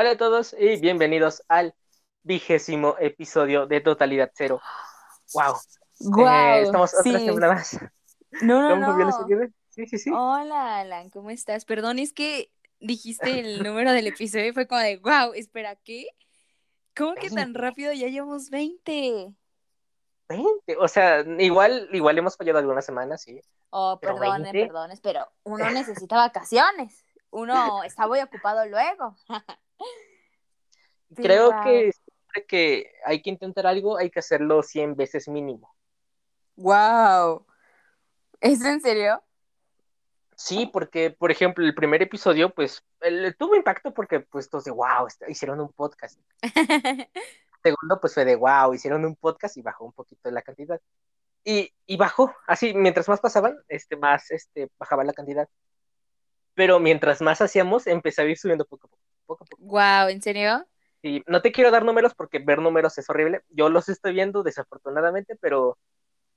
Hola a todos y bienvenidos al vigésimo episodio de Totalidad Cero. ¡Wow! Guau, estamos otra semana más. No, no, ¿Cómo no. Uribe? Sí, sí, sí. Hola, Alan, ¿cómo estás? Perdón, es que dijiste el número del episodio y fue como de, wow, espera, ¿qué? ¿Cómo que tan 20. rápido ya llevamos 20? 20. O sea, igual, igual hemos fallado algunas semanas, sí. Oh, perdones, 20. perdones, pero uno necesita vacaciones. Uno está muy ocupado luego. Sí, Creo que siempre que hay que intentar algo, hay que hacerlo 100 veces mínimo. Wow. ¿Es en serio? Sí, porque, por ejemplo, el primer episodio, pues, el- tuvo impacto porque, pues, todos de, wow, hicieron un podcast. segundo, pues fue de wow, hicieron un podcast y bajó un poquito la cantidad. Y, y bajó, así, mientras más pasaban, este, más este, bajaba la cantidad. Pero mientras más hacíamos, empezaba a ir subiendo poco a poco. poco, a poco. Wow, ¿en serio? Y no te quiero dar números porque ver números es horrible. Yo los estoy viendo desafortunadamente, pero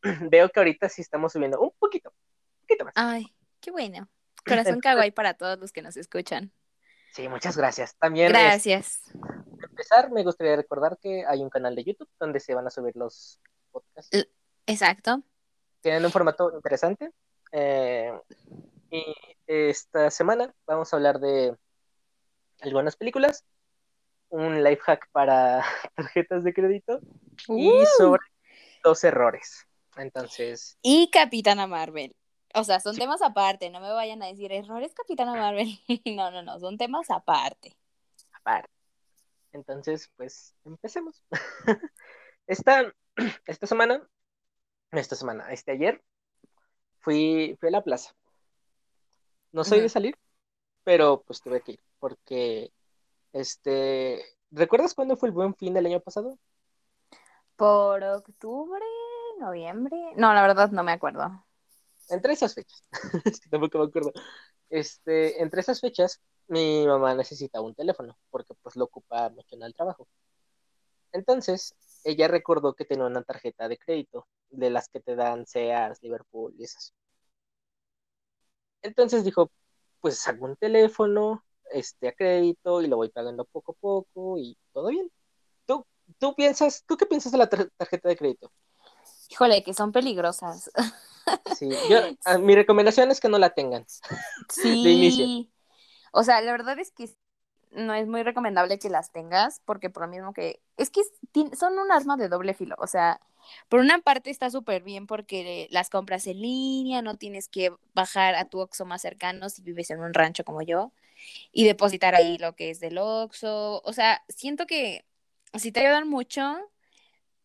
veo que ahorita sí estamos subiendo un poquito, un poquito más. Ay, qué bueno. Corazón kawaii para todos los que nos escuchan. Sí, muchas gracias. También, Gracias. para empezar, me gustaría recordar que hay un canal de YouTube donde se van a subir los podcasts. Exacto. tienen un formato interesante. eh, y esta semana vamos a hablar de algunas películas, un life hack para tarjetas de crédito y sobre los errores. Entonces, Y Capitana Marvel. O sea, son Sí. temas aparte, no me vayan a decir errores Capitana Marvel. No, no, no, son temas aparte. aparte. Entonces, pues, empecemos. esta, esta semana, esta semana, este ayer, fui, fui a la plaza. No soy de salir, pero pues tuve que ir, porque, este, ¿recuerdas cuándo fue el buen fin del año pasado? Por octubre, noviembre. No, la verdad no me acuerdo. Entre esas fechas, tampoco me acuerdo. Este, entre esas fechas, mi mamá necesitaba un teléfono, porque pues lo ocupa mucho en el trabajo. Entonces, ella recordó que tenía una tarjeta de crédito, de las que te dan Sears, Liverpool y esas. Entonces dijo, pues saco un teléfono, este, a crédito, y lo voy pagando poco a poco, y todo bien. ¿Tú, tú piensas, tú qué piensas de la tar- tarjeta de crédito? Híjole, que son peligrosas. Sí, yo, a- mi recomendación es que no la tengan. Sí. inicio. O sea, la verdad es que no es muy recomendable que las tengas, porque por lo mismo que. Es que son un arma de doble filo. O sea, por una parte está súper bien porque las compras en línea, no tienes que bajar a tu Oxxo más cercano si vives en un rancho como yo y depositar ahí lo que es del Oxxo. O sea, siento que sí te ayudan mucho,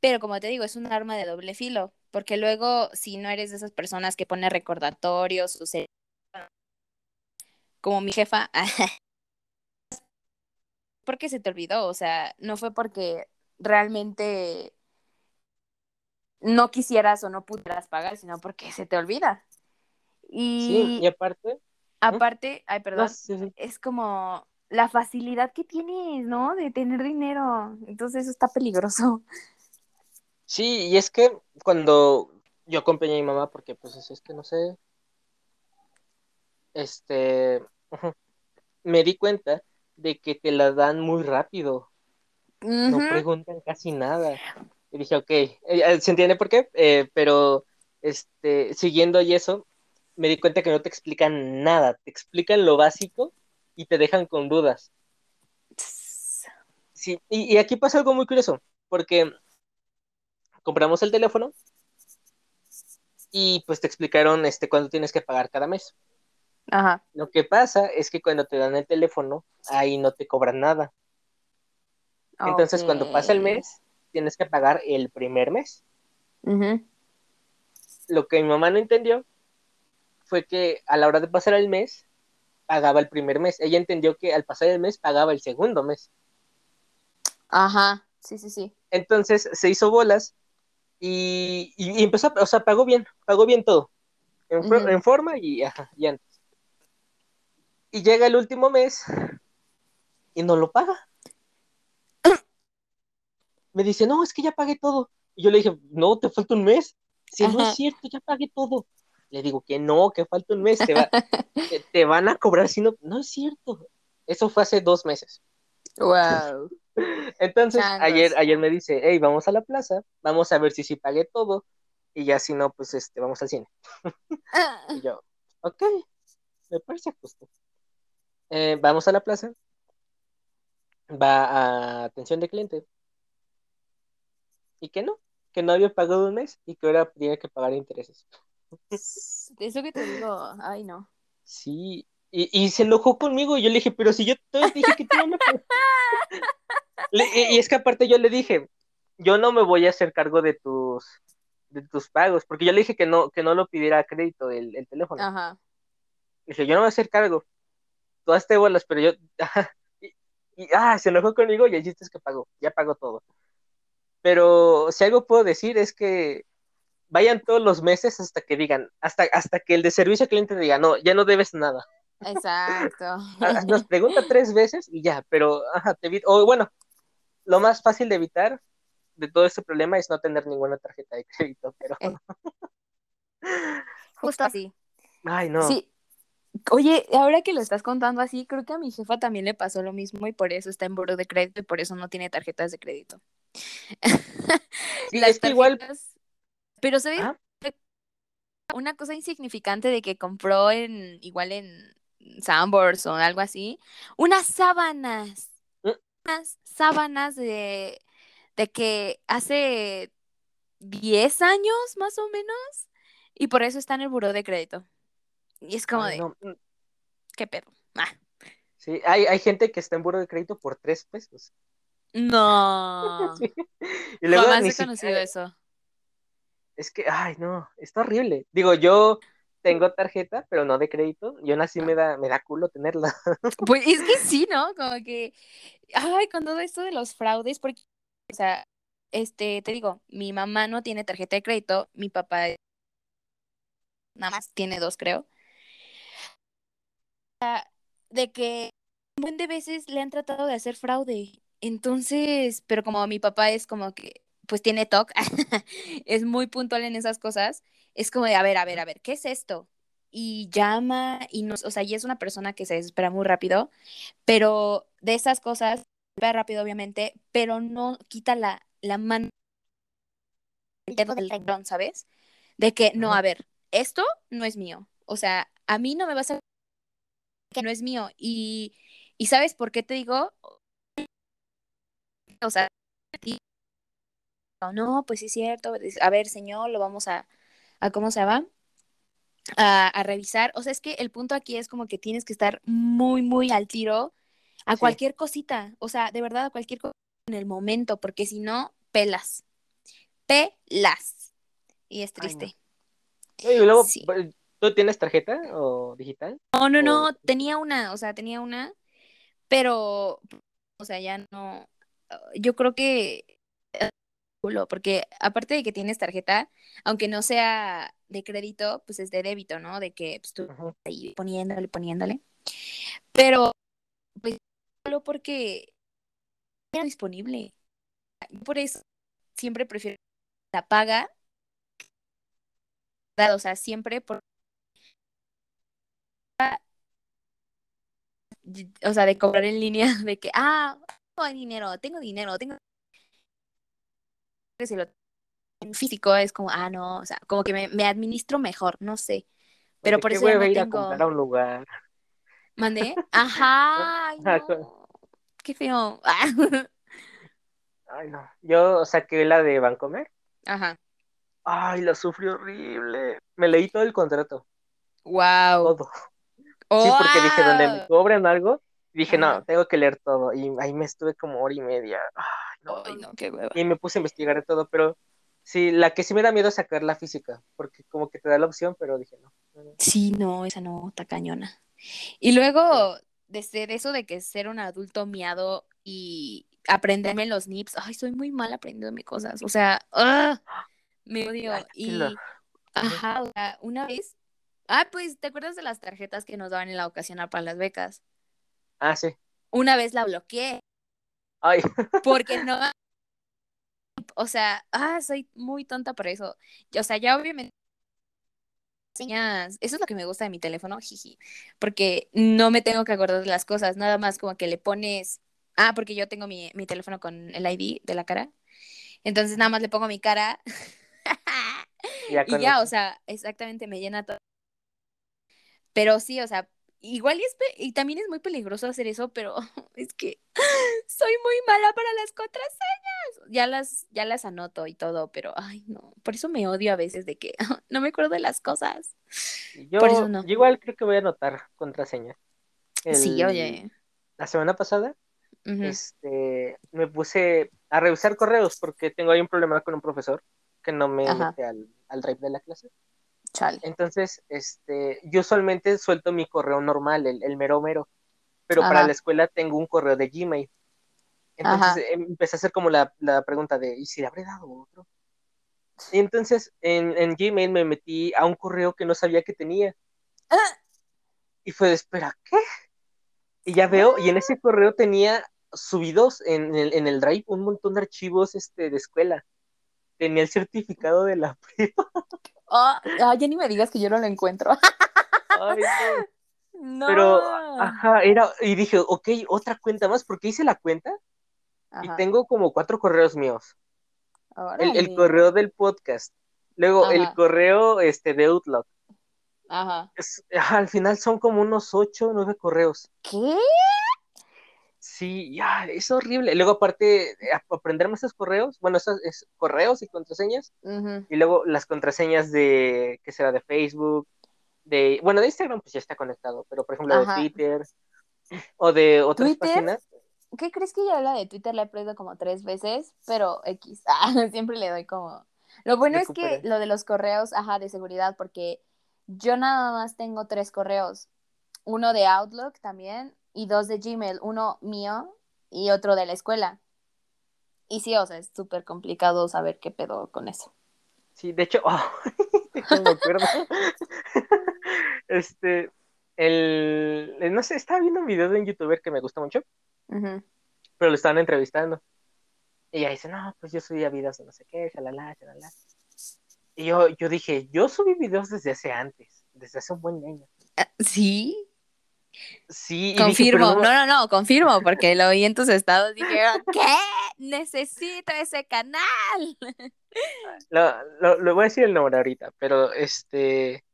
pero como te digo, es un arma de doble filo, porque luego si no eres de esas personas que pone recordatorios o se como mi jefa, porque se te olvidó, o sea, no fue porque realmente no quisieras o no pudieras pagar, sino porque se te olvida. Sí, Y y aparte, aparte, ay, perdón, no, sí, sí. es como la facilidad que tienes, ¿no? De tener dinero. Entonces eso está peligroso. Sí, y es que cuando yo acompañé a mi mamá, porque pues es, que no sé, este, me di cuenta de que te la dan muy rápido, no preguntan casi nada. Y dije, ok, eh, eh, ¿se entiende por qué? Eh, pero, este, siguiendo y eso, me di cuenta que no te explican nada, te explican lo básico y te dejan con dudas. Sí, y, y aquí pasa algo muy curioso, porque compramos el teléfono y pues te explicaron este cuánto tienes que pagar cada mes. Ajá. Lo que pasa es que cuando te dan el teléfono, ahí no te cobran nada. Entonces, cuando pasa el mes, tienes que pagar el primer mes. Lo que mi mamá no entendió fue que a la hora de pasar el mes, pagaba el primer mes. Ella entendió que al pasar el mes, pagaba el segundo mes. Ajá. Sí, sí, sí. Entonces, se hizo bolas y, y- y empezó, a- o sea, pagó bien, pagó bien todo. En forma y, ajá, y antes. Y llega el último mes y no lo paga. Me dice, no, es que ya pagué todo. Y yo le dije, no, te falta un mes. Si no es cierto, ya pagué todo. Le digo que no, que falta un mes, te, va- te, te van a cobrar si no. No es cierto. Eso fue hace dos meses. Wow. Entonces, Changos. ayer, ayer me dice, hey, vamos a la plaza, vamos a ver si sí pagué todo, y ya si no, pues este, vamos al cine. Y yo, ok, me parece justo. Eh, vamos a la plaza, va a atención de cliente, y que no, que no había pagado un mes y que ahora tenía que pagar intereses. Eso que te digo, ay no. Sí, y, y se enojó conmigo y yo le dije, pero si yo te dije que iban a pagar. Le- y, es que aparte yo le dije, yo no me voy a hacer cargo de tus de tus pagos, porque yo le dije que no que no lo pidiera a crédito el, el teléfono. Ajá. Le dije, yo no voy a hacer cargo. Tú hazte bolas, pero yo y, y, ah, se enojó conmigo y el chiste es que pagó, ya pagó todo. Pero si algo puedo decir es que vayan todos los meses hasta que digan, hasta, hasta que el de servicio al cliente diga, no, ya no debes nada. Exacto. Ah, Nos pregunta tres veces y ya, pero ajá, te evito, o bueno, lo más fácil de evitar de todo este problema es no tener ninguna tarjeta de crédito, pero Eh. Justo así. ay no. Sí. Oye, ahora que lo estás contando así, creo que a mi jefa también le pasó lo mismo y por eso está en buro de crédito y por eso no tiene tarjetas de crédito. Sí, Las es que igual, tarjetas- Pero ¿sabes? ah, Una cosa insignificante de que compró en igual en Sanborns o algo así, unas sábanas, Mm. unas sábanas de, de que hace 10 años más o menos y por eso está en el buró de crédito. Y es como ay, de, no. ¿qué pedo? Ah, Sí, hay, hay gente que está en buro de crédito por tres pesos. no. Sí. Y luego Jamás he conocido eso. Es que, ay, no, está horrible. Digo, yo tengo tarjeta, pero no de crédito, y aún así me da, me da culo tenerla. Pues es que sí, ¿no? Como que, ay, con todo esto de los fraudes, porque, o sea, este, te digo, mi mamá no tiene tarjeta de crédito, mi papá nada más tiene dos, creo. De que un buen de veces le han tratado de hacer fraude. Entonces, pero como mi papá es como que, pues tiene TOC, es muy puntual en esas cosas, es como de, a ver, a ver, a ver, ¿qué es esto? Y llama y nos, o sea, y es una persona que se desespera muy rápido, pero de esas cosas, va rápido obviamente, pero no quita la, la mano el dedo del renglón, ¿sabes? De que, no, a ver, esto no es mío. O sea, a mí no me vas a que no es mío. Y, y ¿sabes por qué te digo? O sea, no, pues sí es cierto. A ver, señor, lo vamos a, a ¿cómo se llama? A, a revisar. O sea, es que el punto aquí es como que tienes que estar muy, muy al tiro a Sí. cualquier cosita. O sea, de verdad, a cualquier cosa en el momento, porque si no, pelas. Pelas. Y es Ay, no. triste. Y luego, Sí. ¿Tú tienes tarjeta o digital? No, no, O- no, tenía una, o sea, tenía una, pero, o sea, ya no, yo creo que, eh, porque aparte de que tienes tarjeta, aunque no sea de crédito, pues es de débito, ¿no? De que pues, tú Ajá. ahí poniéndole, poniéndole, pero, pues, solo porque era disponible. Yo Por eso siempre prefiero la paga, o sea, siempre por o sea, de cobrar en línea, de que, ah, tengo dinero, tengo dinero, tengo... Si lo en físico es como, ah, no, o sea, como que me, me administro mejor, no sé. Pero por eso ya no ir a comprar a un lugar. ¿Mandé? Ajá, ay, Ajá, no. Qué feo. Ay, no. Yo saqué la de Bancomer. Ajá. Ay, la sufrí horrible. Me leí todo el contrato, Wow. todo. Sí, porque dije, donde me cobren algo, dije, no, tengo que leer todo. Y ahí me estuve como hora y media. Ay, no. Ay, no, qué hueva. Y me puse a investigar de todo, pero sí, la que sí me da miedo es sacar la física, porque como que te da la opción, pero dije, no. Sí, no, esa no, está cañona. Y luego, desde eso de que ser un adulto miado y aprenderme los nips, ay, soy muy mal aprendiendo cosas, o sea, ¡ah! me odio. Y, ajá, o sea, una vez, ah, pues, ¿te acuerdas de las tarjetas que nos daban en la ocasional para las becas? Ah, sí. Una vez la bloqueé, Ay, porque no, o sea, ah, soy muy tonta por eso. O sea, ya obviamente eso es lo que me gusta de mi teléfono, jiji, porque no me tengo que acordar de las cosas, nada más como que le pones Ah, porque yo tengo mi, mi teléfono con el ID de la cara. Entonces nada más le pongo mi cara. Ya y ya, o sea, exactamente me llena todo. Pero sí, o sea, igual y, es y también es muy peligroso hacer eso, pero es que soy muy mala para las contraseñas. Ya las, ya las anoto y todo, pero ay no, por eso me odio a veces de que no me acuerdo de las cosas. Yo, Por eso no. yo igual creo que voy a anotar contraseña. Sí, oye. La semana pasada, este, me puse a revisar correos porque tengo ahí un problema con un profesor que no me Ajá. mete al, al drive de la clase. Chale. Entonces, este, yo usualmente suelto mi correo normal, el, el mero mero, pero para la escuela tengo un correo de Gmail. Entonces em, empecé a hacer como la, la pregunta de, ¿y si le habré dado otro? Y entonces en, en Gmail me metí a un correo que no sabía que tenía. Ah. Y fue de, espera, ¿qué? Y ya veo, y en ese correo tenía subidos en el, en el drive un montón de archivos este, de escuela. Tenía el certificado de la prepa. Ah, ya ni me digas que yo no lo encuentro. Ay, no. no. Pero, ajá, era, y dije, ok, otra cuenta más, porque hice la cuenta y tengo como cuatro correos míos. El, correo del podcast, luego el correo este, de Outlook. Ajá. Es- ajá, al final son como unos ocho, nueve correos. ¿Qué? Sí, ya, es horrible. Luego, aparte, eh, ap- aprenderme esos correos, bueno, esos es, correos y contraseñas, Ujú. y luego las contraseñas de, ¿qué será? De Facebook, de, bueno, de Instagram, pues ya está conectado, pero por ejemplo de. Twitter o de otras ¿Twitter? páginas. ¿Qué crees que yo la de Twitter la he perdido como tres veces? Pero X. Ah, siempre le doy como. Lo bueno es que lo de los correos, ajá, de seguridad, porque yo nada más tengo tres correos. Uno de Outlook también y dos de Gmail. Uno mío y otro de la escuela. Y sí, o sea, es súper complicado saber qué pedo con eso. Sí, de hecho, oh, no me acuerdo. este, el, no sé, estaba viendo un video de un youtuber que me gusta mucho, pero lo estaban entrevistando. Y ella dice, no, pues yo subía videos de no sé qué, shalala, shalala. Y yo, yo dije, yo subí videos desde hace antes, desde hace un buen año. Ah, Sí, Sí, y dije, confirmo. pero no, no, no, confirmo, porque lo oí en tus estados. Dije, ¿qué? Necesito ese canal. Lo, lo, lo voy a decir el nombre ahorita, pero este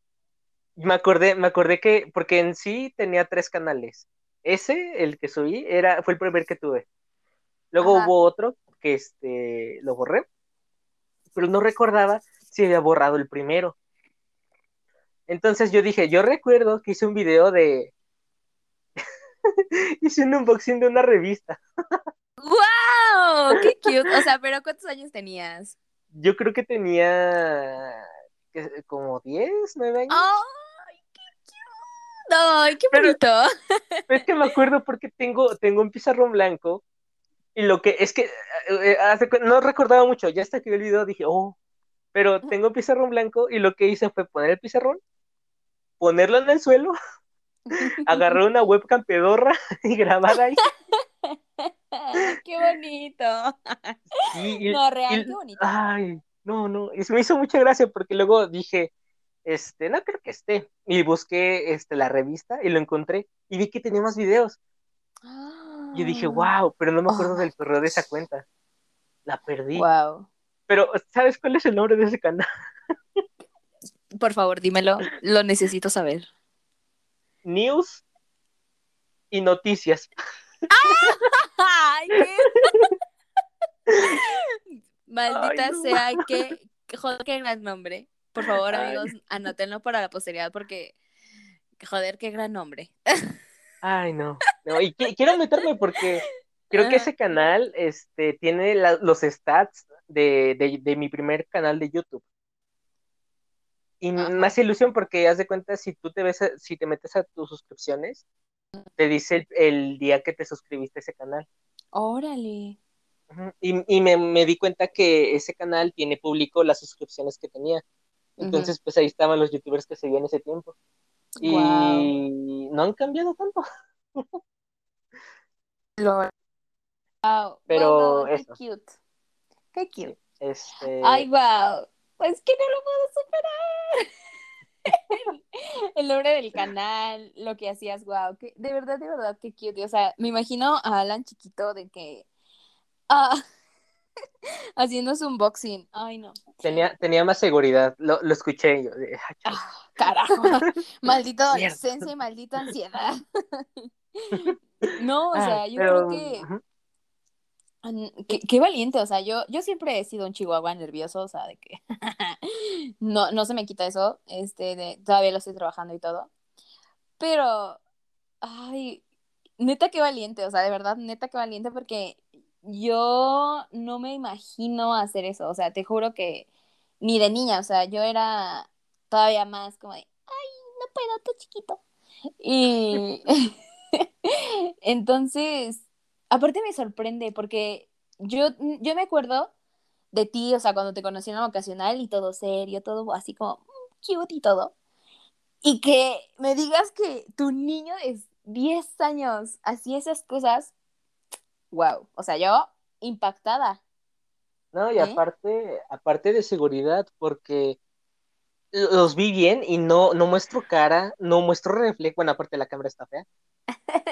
me acordé, me acordé que, porque en sí tenía tres canales. Ese, el que subí, era, fue el primer que tuve. Luego Ajá. hubo otro que este lo borré, pero no recordaba si había borrado el primero. Entonces yo dije, yo recuerdo que hice un video de hice un unboxing de una revista. ¡Wow! ¡Qué cute! O sea, pero ¿cuántos años tenías? Yo creo que tenía como 10, 9 años. ¡Ay, qué cute! ¡Ay, qué Pero- bonito! Es que me acuerdo porque tengo, tengo un pizarrón blanco y lo que es que eh, eh, hace no recordaba mucho, ya hasta que vi el video dije, oh, pero tengo un pizarrón blanco y lo que hice fue poner el pizarrón, ponerlo en el suelo, agarrar una webcam pedorra y grabar ahí. ¡Qué bonito! Y, y- No, real, y- qué bonito. ay, no, no, y se me hizo mucha gracia porque luego dije, este, no creo que esté, y busqué este, la revista y lo encontré y vi que tenía más videos. Yo dije, wow, pero no me acuerdo Oh del my correo de esa cuenta. La perdí. Wow. Pero, ¿sabes cuál es el nombre de ese canal? Por favor, dímelo. Lo necesito saber. News y noticias. ¡Ay, qué! Maldita Ay, no. sea, qué- joder, qué gran nombre. Por favor, Ay. amigos, anótenlo para la posteridad porque, joder, qué gran nombre. Ay, no. No, y qui- quiero meterme porque creo que ese canal este, tiene la- los stats de, de, de mi primer canal de YouTube. Y Ajá. hace ilusión porque haz de cuenta, si tú te ves, a- si te metes a tus suscripciones, te dice el, el día que te suscribiste a ese canal. Órale. Y, y me, me di cuenta que ese canal tiene público las suscripciones que tenía. Entonces, pues ahí estaban los youtubers que seguían ese tiempo. Y Wow. no han cambiado tanto. Lo- Wow. Pero Wow, wow, eso. Qué cute. Qué cute. Este, Ay, wow. Pues que no lo puedo superar. el nombre del canal, lo que hacías, wow, que de verdad, de verdad, qué cute. O sea, me imagino a Alan chiquito de que ah, haciendo su unboxing. Ay, no. Tenía, tenía más seguridad, lo, lo escuché yo. ah, carajo, maldito adolescencia y maldita ansiedad. no, o sea, yo creo que Qué, valiente, o sea, yo, yo siempre he sido un chihuahua nervioso, o sea, de que no, no se me quita eso, este, de, todavía lo estoy trabajando y todo, pero, ay, neta qué valiente, o sea, de verdad, neta qué valiente, porque yo no me imagino hacer eso, o sea, te juro que ni de niña, o sea, yo era todavía más como de, ay, no puedo, tú chiquito. Y entonces, aparte me sorprende porque yo, yo me acuerdo de ti, o sea, cuando te conocí en la vocacional y todo serio, todo así como mm, cute y todo. Y que me digas que tu niño de 10 años hacía esas cosas, wow, o sea, yo impactada. No, y ¿Eh? aparte, aparte de seguridad, porque los vi bien y no, no muestro cara, no muestro reflejo, bueno, aparte la cámara está fea,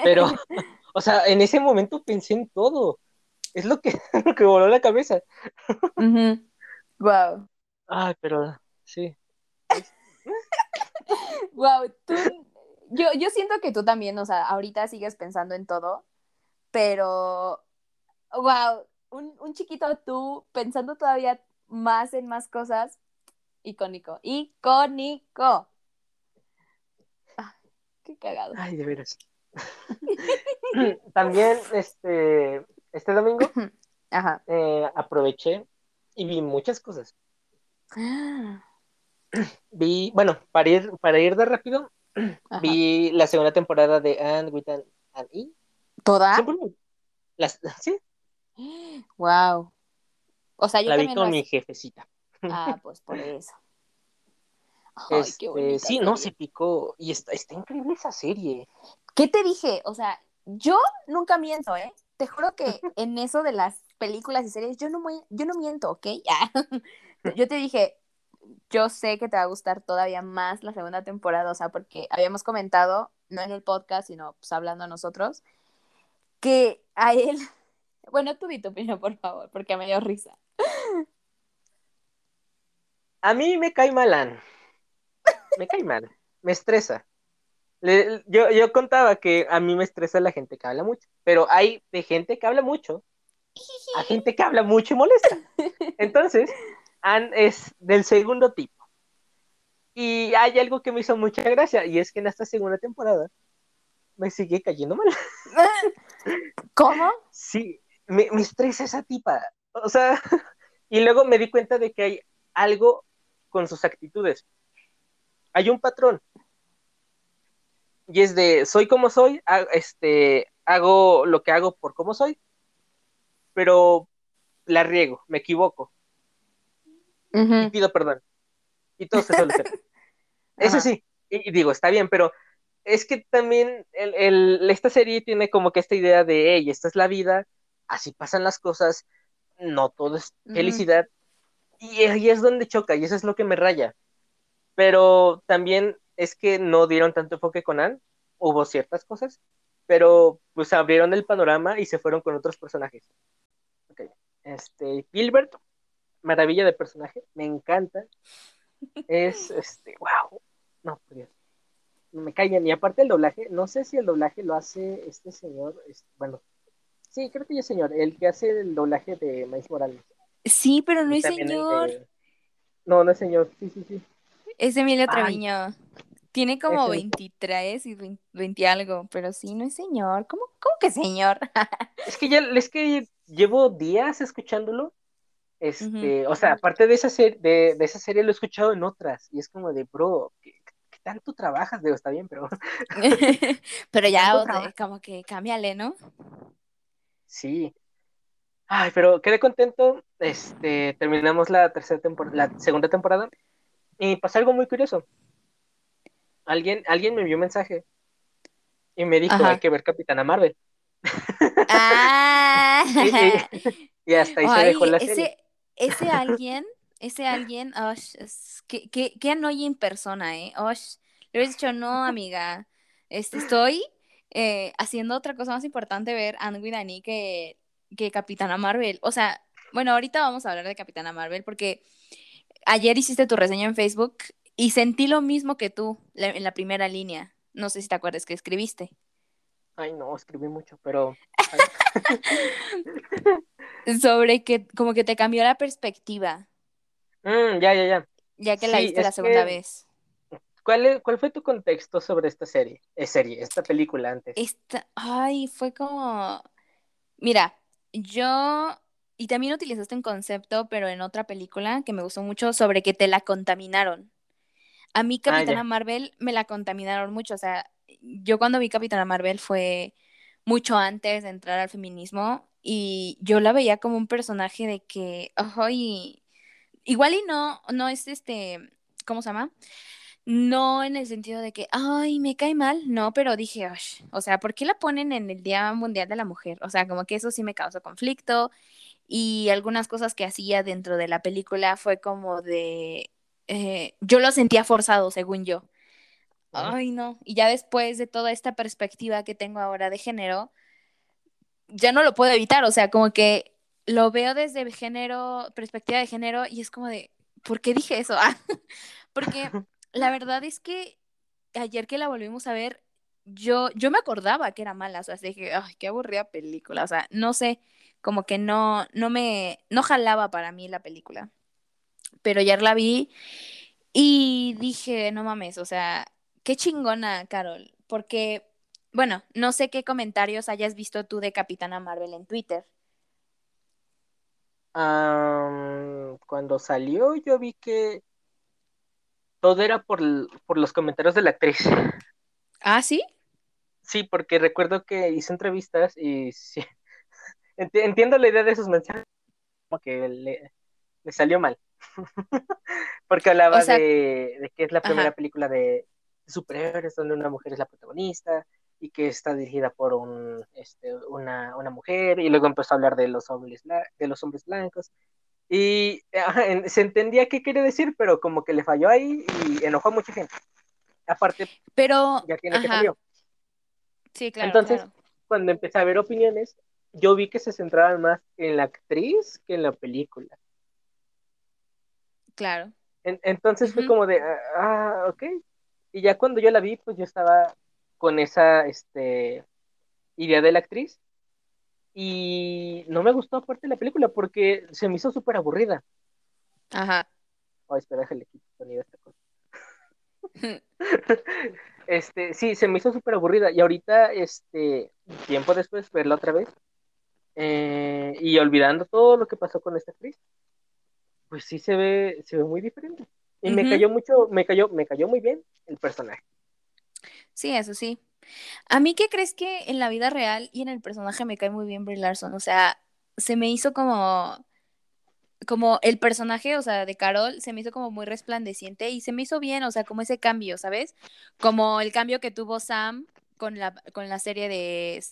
pero O sea, en ese momento pensé en todo. Es lo que, lo que voló la cabeza. Wow. Ay, pero sí. wow, tú, yo, yo siento que tú también, o sea, ahorita sigues pensando en todo, pero wow, un, un chiquito tú pensando todavía más en más cosas, icónico, icónico. qué cagado. Ay, de veras. También este, este domingo eh, aproveché y vi muchas cosas. Vi, bueno, para ir, para ir de rápido, vi la segunda temporada de Anne with an, E. ¿Toda? Las, sí. Wow. O sea, yo la vi con mi jefecita. Ah, pues por eso. Este, sí, no, se picó. Y está, está increíble esa serie. ¿Qué te dije? O sea, yo nunca miento, ¿eh? Te juro que en eso de las películas y series, yo no, yo no miento, ¿ok? yo te dije, yo sé que te va a gustar todavía más la segunda temporada, o sea, porque habíamos comentado, no en el podcast, sino pues hablando a nosotros, que a él, bueno, tú di tu opinión, por favor, porque me dio risa. A mí me cae mal, Me cae mal, me estresa yo, yo contaba que a mí me estresa la gente que habla mucho, pero hay de gente que habla mucho a gente que habla mucho y molesta. Entonces, Anne es del segundo tipo. Y hay algo que me hizo mucha gracia, y es que en esta segunda temporada me sigue cayendo mal. ¿Cómo? Sí, me, me estresa esa tipa. O sea, y luego me di cuenta de que hay algo con sus actitudes. Hay un patrón y es de soy como soy, este, hago lo que hago por cómo soy, pero la riego, me equivoco. Y pido perdón. Y todo se suele hacer. Eso sí, y, digo, está bien, pero es que también el, esta serie tiene como que esta idea de, hey, esta es la vida, así pasan las cosas, no todo es felicidad. Y ahí es donde choca, y eso es lo que me raya. Pero también es que no dieron tanto enfoque con Anne, hubo ciertas cosas, pero pues abrieron el panorama y se fueron con otros personajes. Okay. Este, Gilbert, maravilla de personaje, me encanta. Es, este, wow, no, no me callan. Y aparte el doblaje, no sé si el doblaje lo hace este señor, bueno, sí, creo que es señor, el que hace el doblaje de Maíz Morales. Sí, pero no es señor. No, no es señor, sí, sí, sí. Es Emilio Treviño. Tiene como 23 y 20, algo, pero sí, no es señor. ¿Cómo, cómo que señor? es que ya, es que llevo días escuchándolo. Este, o sea, aparte de esa, serie, de, esa serie lo he escuchado en otras. Y es como de, bro, ¿qué, tanto trabajas? Digo, está bien, pero. pero ya, como que cámbiale, ¿no? Sí. Ay, pero quedé contento. Este, terminamos la tercera temporada, la segunda temporada. Y pasó algo muy curioso. Alguien, alguien me envió un mensaje y me dijo, hay que ver Capitana Marvel. Ah. y, hasta ahí se dejó la ese, serie. Ese alguien ese alguien, osh, qué, qué, qué annoying persona, ¿eh? Osh, le hubieras dicho, no, amiga, este, estoy eh, haciendo otra cosa más importante ver Anne Dani que, que Capitana Marvel. O sea, bueno, ahorita vamos a hablar de Capitana Marvel porque ayer hiciste tu reseña en Facebook y sentí lo mismo que tú en la primera línea. No sé si te acuerdas que escribiste. Ay, no, escribí mucho, pero... Sobre que como que te cambió la perspectiva. Mm, ya, ya, ya. Ya que la viste la segunda vez. ¿Cuál, ¿Cuál fue tu contexto sobre esta serie? Es eh, serie, esta película antes. Esta, ay, fue como. Mira, yo. Y también utilizaste un concepto, pero en otra película que me gustó mucho, sobre que te la contaminaron. A mí, ah, Capitana Marvel, me la contaminaron mucho. O sea, yo cuando vi Capitana Marvel fue mucho antes de entrar al feminismo y yo la veía como un personaje de que, ay, igual y no, no es este, ¿cómo se llama? No en el sentido de que, ay, me cae mal, no, pero dije, o sea, ¿por qué la ponen en el Día Mundial de la Mujer? O sea, como que eso sí me causó conflicto y algunas cosas que hacía dentro de la película fue como de, eh, yo lo sentía forzado, según yo. Ay, no. Y ya después de toda esta perspectiva que tengo ahora de género, ya no lo puedo evitar, o sea, como que lo veo desde género, perspectiva de género, y es como de, ¿por qué dije eso? Ah, porque la verdad es que ayer que la volvimos a ver, yo, yo me acordaba que era mala, o sea, dije, ay, qué aburrida película, o sea, no sé, como que no, no me, no jalaba para mí la película. Pero ayer la vi y dije, no mames, o sea, qué chingona, Carol, porque, bueno, no sé qué comentarios hayas visto tú de Capitana Marvel en Twitter. cuando salió yo vi que todo era por, los comentarios de la actriz. ¿Ah, sí? Sí, porque recuerdo que hice entrevistas y sí, entiendo la idea de esos mensajes, como que le, salió mal. porque hablaba de, que es la primera película de superhéroes donde una mujer es la protagonista y que está dirigida por un, este, una, una mujer y luego empezó a hablar de los hombres, de los hombres blancos y se entendía qué quiere decir, pero como que le falló ahí y enojó a mucha gente. Aparte, pero ya tiene que salió. Sí, claro. Entonces, cuando empecé a ver opiniones, yo vi que se centraban más en la actriz que en la película. Claro. entonces fue como de, ah, ok. Y ya cuando yo la vi, pues yo estaba con esa este, idea de la actriz y no me gustó aparte la película porque se me hizo súper aburrida. Ajá. Oh, espera, déjale quitar sonido esta cosa. este, sí, se me hizo súper aburrida. Y ahorita, este, tiempo después, verla otra vez. Eh, y olvidando todo lo que pasó con esta actriz, pues sí se ve, se ve muy diferente. Y me cayó mucho, me cayó, me cayó muy bien el personaje. Sí, eso sí. A mí, ¿qué crees que en la vida real y en el personaje me cae muy bien Brie Larson? O sea, se me hizo como como el personaje, o sea, de Carol, se me hizo como muy resplandeciente y se me hizo bien, o sea, como ese cambio, ¿sabes? Como el cambio que tuvo Sam con la, con la serie de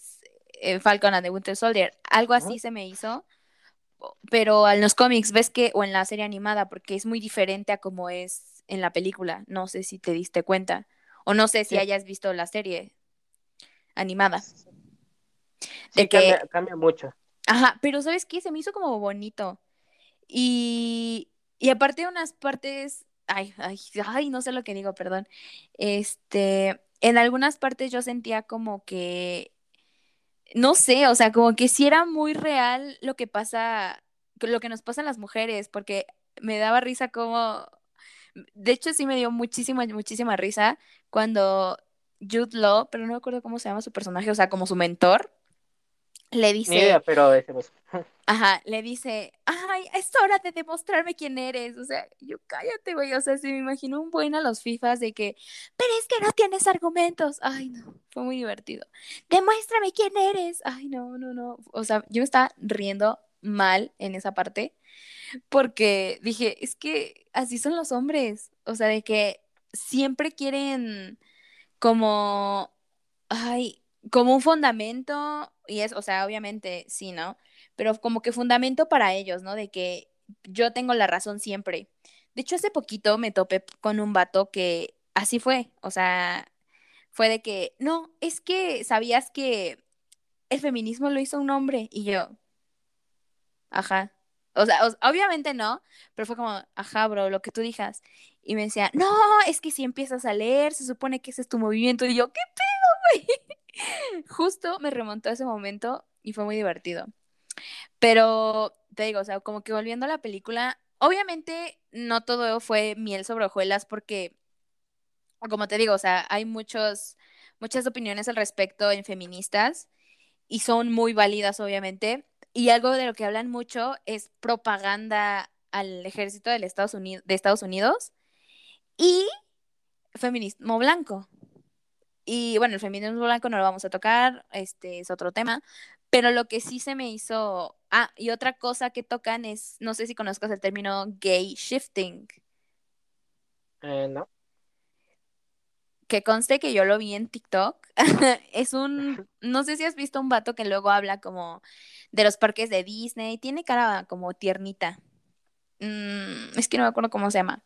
eh, Falcon and the Winter Soldier. Algo así se me hizo, pero en los cómics, ves que, o en la serie animada, porque es muy diferente a como es en la película, no sé si te diste cuenta, o no sé si hayas visto la serie animada. de que cambia, mucho. Ajá, pero ¿sabes qué? Se me hizo como bonito. Y, y aparte unas partes, ay, ay, ay, no sé lo que digo, perdón. Este, en algunas partes yo sentía como que, no sé, o sea, como que si era muy real lo que pasa, lo que nos pasa a las mujeres, porque me daba risa como, de hecho sí me dio muchísima, muchísima risa cuando Jude Law, pero no me acuerdo cómo se llama su personaje, o sea, como su mentor, le dice. pero ese Ajá, le dice, ay, es hora de demostrarme quién eres. O sea, yo cállate, güey. O sea, se me imaginó un buen a los FIFAs de que, pero es que no tienes argumentos. Ay, no, fue muy divertido. Demuéstrame quién eres. Ay, no, no, no. O sea, yo me estaba riendo mal en esa parte porque dije, es que así son los hombres. O sea, de que siempre quieren como, ay, como un fundamento, y es, o sea, obviamente sí, ¿no? Pero como que fundamento para ellos, ¿no? De que yo tengo la razón siempre. De hecho, hace poquito me topé con un vato que así fue, o sea, fue de que, no, es que sabías que el feminismo lo hizo un hombre y yo, ajá. O sea, obviamente no, pero fue como, ajá, bro, lo que tú digas. Y me decía, no, es que si empiezas a leer, se supone que ese es tu movimiento. Y yo, ¿qué pedo, güey? Justo me remontó a ese momento y fue muy divertido. Pero te digo, o sea, como que volviendo a la película, obviamente no todo fue miel sobre hojuelas porque, como te digo, o sea, hay muchos, muchas opiniones al respecto en feministas y son muy válidas, obviamente. Y algo de lo que hablan mucho es propaganda al ejército de Estados Unidos y feminismo blanco. Y bueno, el feminismo blanco no lo vamos a tocar, este es otro tema, pero lo que sí se me hizo, ah, y otra cosa que tocan es, no sé si conozcas el término gay shifting. Eh, no. Que conste que yo lo vi en TikTok. es un, no sé si has visto un vato que luego habla como de los parques de Disney, tiene cara como tiernita. Mm, es que no me acuerdo cómo se llama,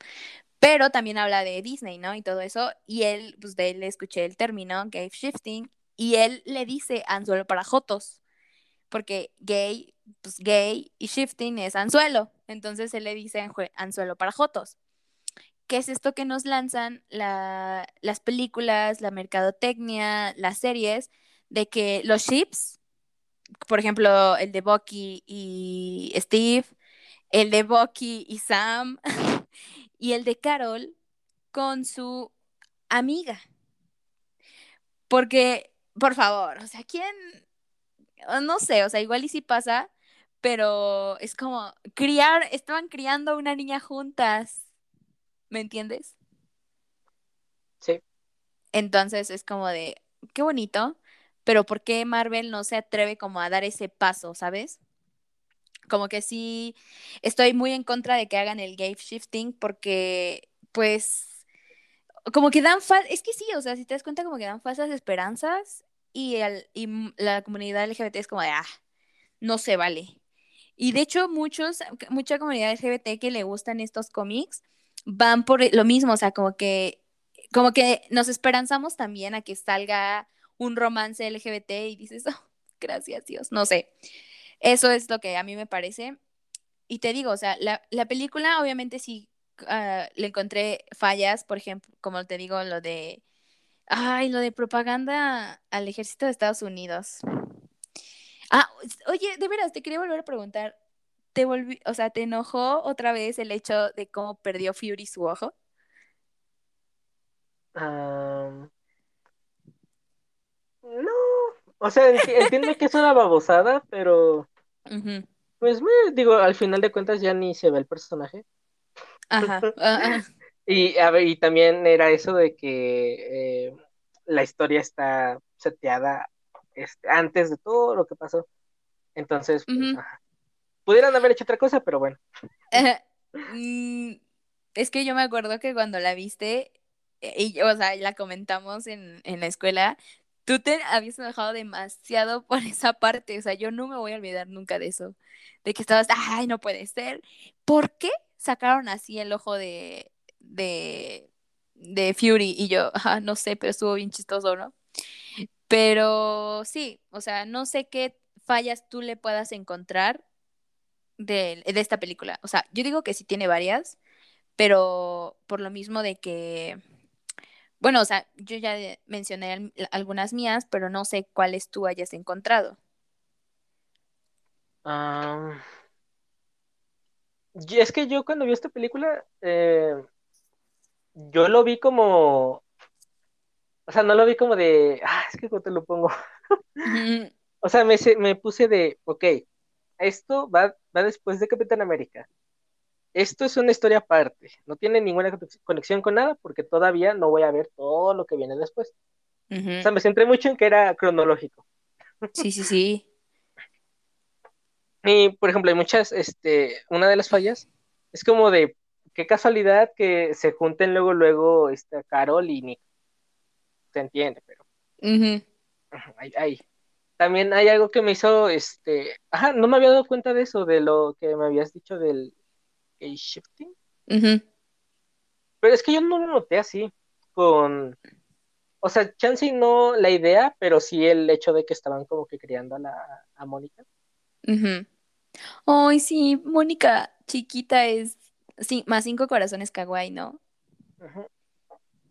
pero también habla de Disney, ¿no? Y todo eso. Y él, pues de él le escuché el término gay shifting y él le dice anzuelo para jotos, porque gay, pues gay y shifting es anzuelo. Entonces él le dice anzuelo para jotos. ¿Qué es esto que nos lanzan las películas, la mercadotecnia, las series, de que los ships, por ejemplo, el de Bucky y Steve, el de Bucky y Sam, y el de Carol con su amiga. Porque, por favor, o sea, ¿quién? No sé, o sea, igual y si pasa, pero es como criar, estaban criando a una niña juntas, ¿me entiendes? Sí. Entonces es como de, qué bonito, pero ¿por qué Marvel no se atreve como a dar ese paso, ¿sabes? como que sí estoy muy en contra de que hagan el gay shifting porque pues como que dan es que sí, o sea, si te das cuenta como que dan falsas esperanzas y, el, y la comunidad LGBT es como de, ah, no se vale. Y de hecho muchos, mucha comunidad LGBT que le gustan estos cómics van por lo mismo, o sea, como que, como que nos esperanzamos también a que salga un romance LGBT y dices, oh, gracias Dios, no sé. Eso es lo que a mí me parece. Y te digo, o sea, la, película obviamente sí ah, le encontré fallas, por ejemplo, como te digo, lo de, ay, lo de propaganda al ejército de Estados Unidos. Ah, oye, de veras, te quería volver a preguntar, ¿te volví, o sea, te enojó otra vez el hecho de cómo perdió Fury su ojo? no, o sea, entiendo que es una babosada, pero pues digo, al final de cuentas ya ni se ve el personaje. Ajá. y, a ver, y también era eso de que eh, la historia está seteada este, antes de todo lo que pasó. Entonces, pues, pudieran haber hecho otra cosa, pero bueno. Mm, es que yo me acuerdo que cuando la viste, eh, y, o sea, la comentamos en, en la escuela, tú te habías enojado demasiado por esa parte, o sea, yo no me voy a olvidar nunca de eso, de que estabas, ay, no puede ser. ¿Por qué sacaron así el ojo de, de, de Fury? Y yo, ah, no sé, pero estuvo bien chistoso, ¿no? Pero sí, o sea, no sé qué fallas tú le puedas encontrar de, de esta película. O sea, yo digo que sí tiene varias, pero por lo mismo de que bueno, o sea, yo ya mencioné algunas mías, pero no sé cuáles tú hayas encontrado. es que yo cuando vi esta película, eh, yo lo vi como, o sea, no lo vi como de, ah, es que ¿cómo te lo pongo? o sea, me, me puse de, ok, esto va, va después de Capitán América esto es una historia aparte, no tiene ninguna conexión con nada porque todavía no voy a ver todo lo que viene después. O sea, me centré mucho en que era cronológico. Sí, sí, sí. Y, por ejemplo, hay muchas, este, una de las fallas es como de, qué casualidad que se junten luego, luego, este, Carol y Nick. Se entiende, pero. ahí, También hay algo que me hizo, este, ajá, no me había dado cuenta de eso, de lo que me habías dicho del, gay shifting. Pero es que yo no lo noté así, con... O sea, Chansey no la idea, pero sí el hecho de que estaban como que criando a, la, a Mónica. Ay, sí, Mónica chiquita es sí, más cinco corazones kawaii, ¿no?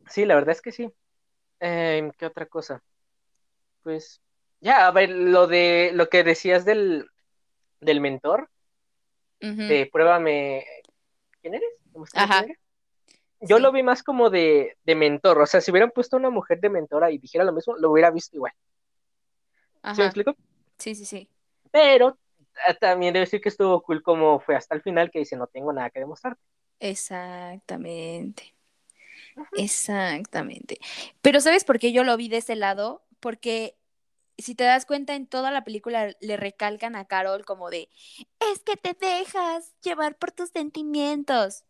Sí, la verdad es que sí. Em, ¿Qué otra cosa? Pues, ya, a ver, lo de lo que decías del, del mentor, de pruébame, ¿quién eres? Ajá. Yo lo vi más como de, de, mentor, o sea, si hubieran puesto una mujer de mentora y dijera lo mismo, lo hubiera visto igual. ¿Sí me explico? Sí, sí, sí. Pero también debo decir que estuvo cool como fue hasta el final que dice, no tengo nada que demostrar. Exactamente. Exactamente. Pero ¿sabes por qué yo lo vi de ese lado? Porque si te das cuenta, en toda la película le recalcan a Carol como de, es que te dejas llevar por tus sentimientos.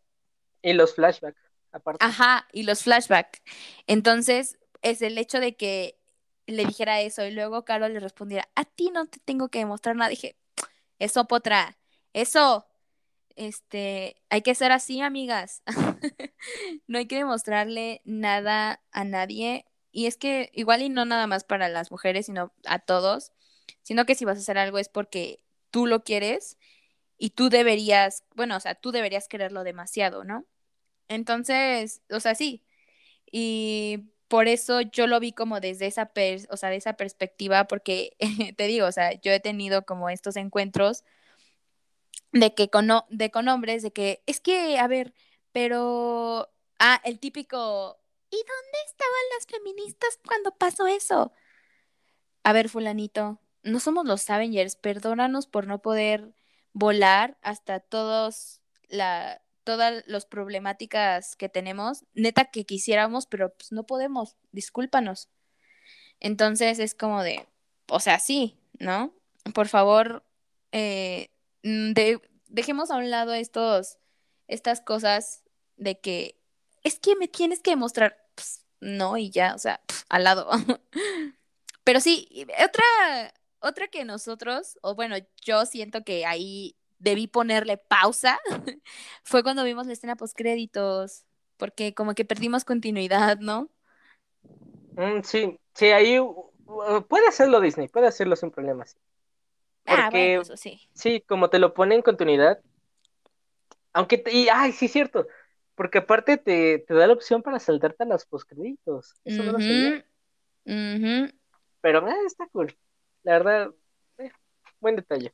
Y los flashbacks, aparte. Ajá, y los flashbacks. Entonces, es el hecho de que le dijera eso y luego Carol le respondiera, a ti no te tengo que demostrar nada. Dije, eso, potra, eso, este, hay que ser así, amigas. no hay que demostrarle nada a nadie y es que igual y no nada más para las mujeres, sino a todos, sino que si vas a hacer algo es porque tú lo quieres y tú deberías, bueno, o sea, tú deberías quererlo demasiado, ¿no? Entonces, o sea, sí. Y por eso yo lo vi como desde esa, o sea, de esa perspectiva, porque te digo, o sea, yo he tenido como estos encuentros de que con, de con hombres, de que es que, a ver, pero, ah, el típico, ¿Y dónde estaban las feministas cuando pasó eso? A ver, fulanito, no somos los Avengers, perdónanos por no poder volar hasta todos la todas las problemáticas que tenemos, neta que quisiéramos, pero pues no podemos, discúlpanos. Entonces es como de, o sea, sí, ¿no? Por favor, eh, mm, dejemos a un lado estos, estas cosas de que es que me tienes que demostrar pues, no, y ya, o sea, al lado. Pero sí, otra, otra que nosotros, o bueno, yo siento que ahí debí ponerle pausa, fue cuando vimos la escena post créditos, porque como que perdimos continuidad, ¿no? Mm, sí, sí, ahí puede hacerlo Disney, puede hacerlo sin problemas. ah, bueno, eso sí. Sí, como te lo pone en continuidad. Aunque, y, ay, sí, cierto. Porque aparte te, da la opción para saltarte a los postcréditos. Eso no lo sabía. Pero eh, está cool. La verdad, buen detalle.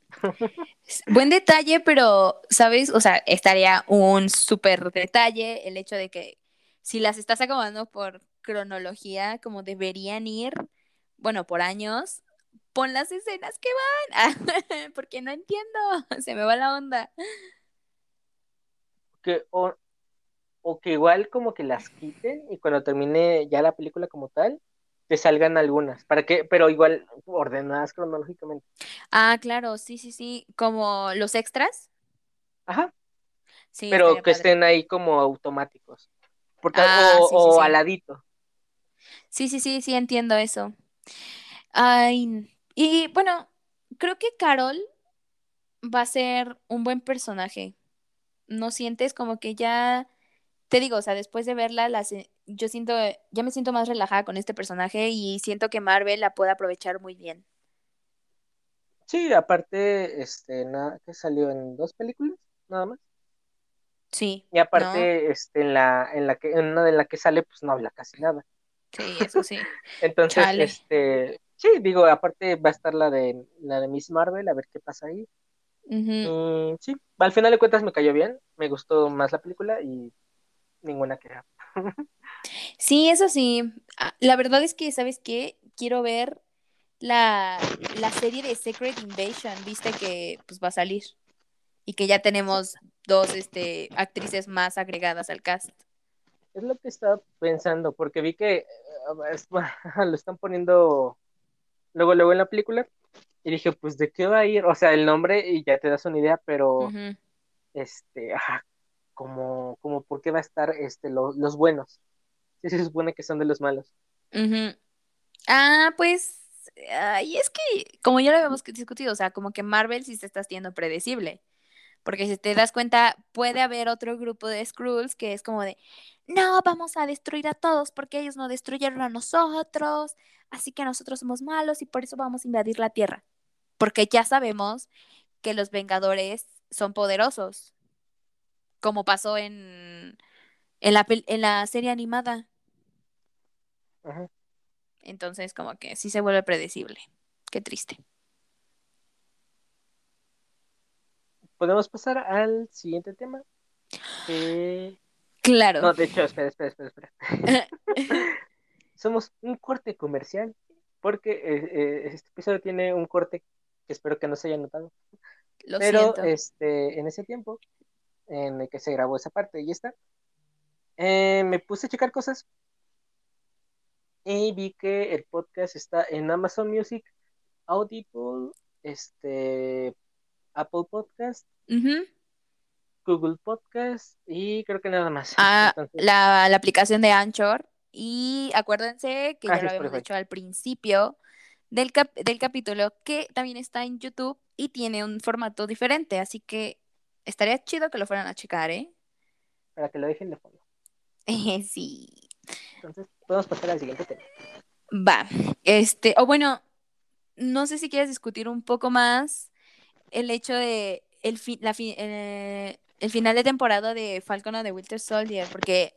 buen detalle, pero, ¿sabes? O sea, estaría un súper detalle el hecho de que si las estás acomodando por cronología, como deberían ir, bueno, por años, pon las escenas que van. Porque no entiendo, se me va la onda. Que, o que igual como que las quiten y cuando termine ya la película como tal, te salgan algunas, para que, pero igual ordenadas cronológicamente. Ah, claro, sí, sí, sí, como los extras. Ajá. Sí, pero que estén ahí como automáticos. Porque, ah, o, sí, aladito. Sí, sí, sí, sí, entiendo eso. Ay, y bueno, creo que Carol va a ser un buen personaje. ¿No sientes como que ya te digo, o sea, después de verla, yo siento, ya me siento más relajada con este personaje y siento que Marvel la puede aprovechar muy bien. Sí, aparte, este, nada, que salió en dos películas, nada más. Sí. Y aparte, este, en la, en la que, en una de la que sale, pues no habla casi nada. Sí, eso sí. Entonces, este, sí, digo, aparte va a estar la de la de Miss Marvel, a ver qué pasa ahí. sí, al final de cuentas me cayó bien, me gustó más la película y ninguna queja. sí, eso sí. Ah, la verdad es que, ¿sabes qué? Quiero ver la, serie de Secret Invasion, viste que pues va a salir. Y que ya tenemos dos este, actrices más agregadas al cast. Es lo que estaba pensando, porque vi que eh, lo están poniendo luego, luego en la película. Y dije, pues, ¿de qué va a ir? O sea, el nombre y ya te das una idea, pero este, ajá, como, como por qué va a estar este, los buenos. Sí, se supone que son de los malos. Ah, pues, y es que, como ya lo habíamos discutido, o sea, como que Marvel sí se está haciendo predecible. Porque si te das cuenta, puede haber otro grupo de Skrulls que es como de, no, vamos a destruir a todos porque ellos no destruyeron a nosotros, así que nosotros somos malos y por eso vamos a invadir la Tierra. Porque ya sabemos que los Vengadores son poderosos, como pasó en, en, la, en la serie animada. Entonces, como que sí se vuelve predecible. Qué triste. Podemos pasar al siguiente tema. Claro. No, de hecho, espera, espera, espera. espera. Somos un corte comercial porque eh, eh, este episodio tiene un corte que espero que no se haya notado. Lo Pero este, en ese tiempo en el que se grabó esa parte y está, eh, me puse a checar cosas y vi que el podcast está en Amazon Music, Audible, este, Apple Podcast, Google Podcast y creo que nada más. Ah, la, aplicación de Anchor. Y acuérdense que ya lo habíamos dicho al principio del, del capítulo, que también está en YouTube y tiene un formato diferente. Así que estaría chido que lo fueran a checar, ¿eh? Para que lo dejen de fondo. sí. Entonces, podemos pasar al siguiente tema. Va, este, o bueno, no sé si quieres discutir un poco más el hecho de el, la eh, el final de temporada de Falcon o de Winter Soldier, porque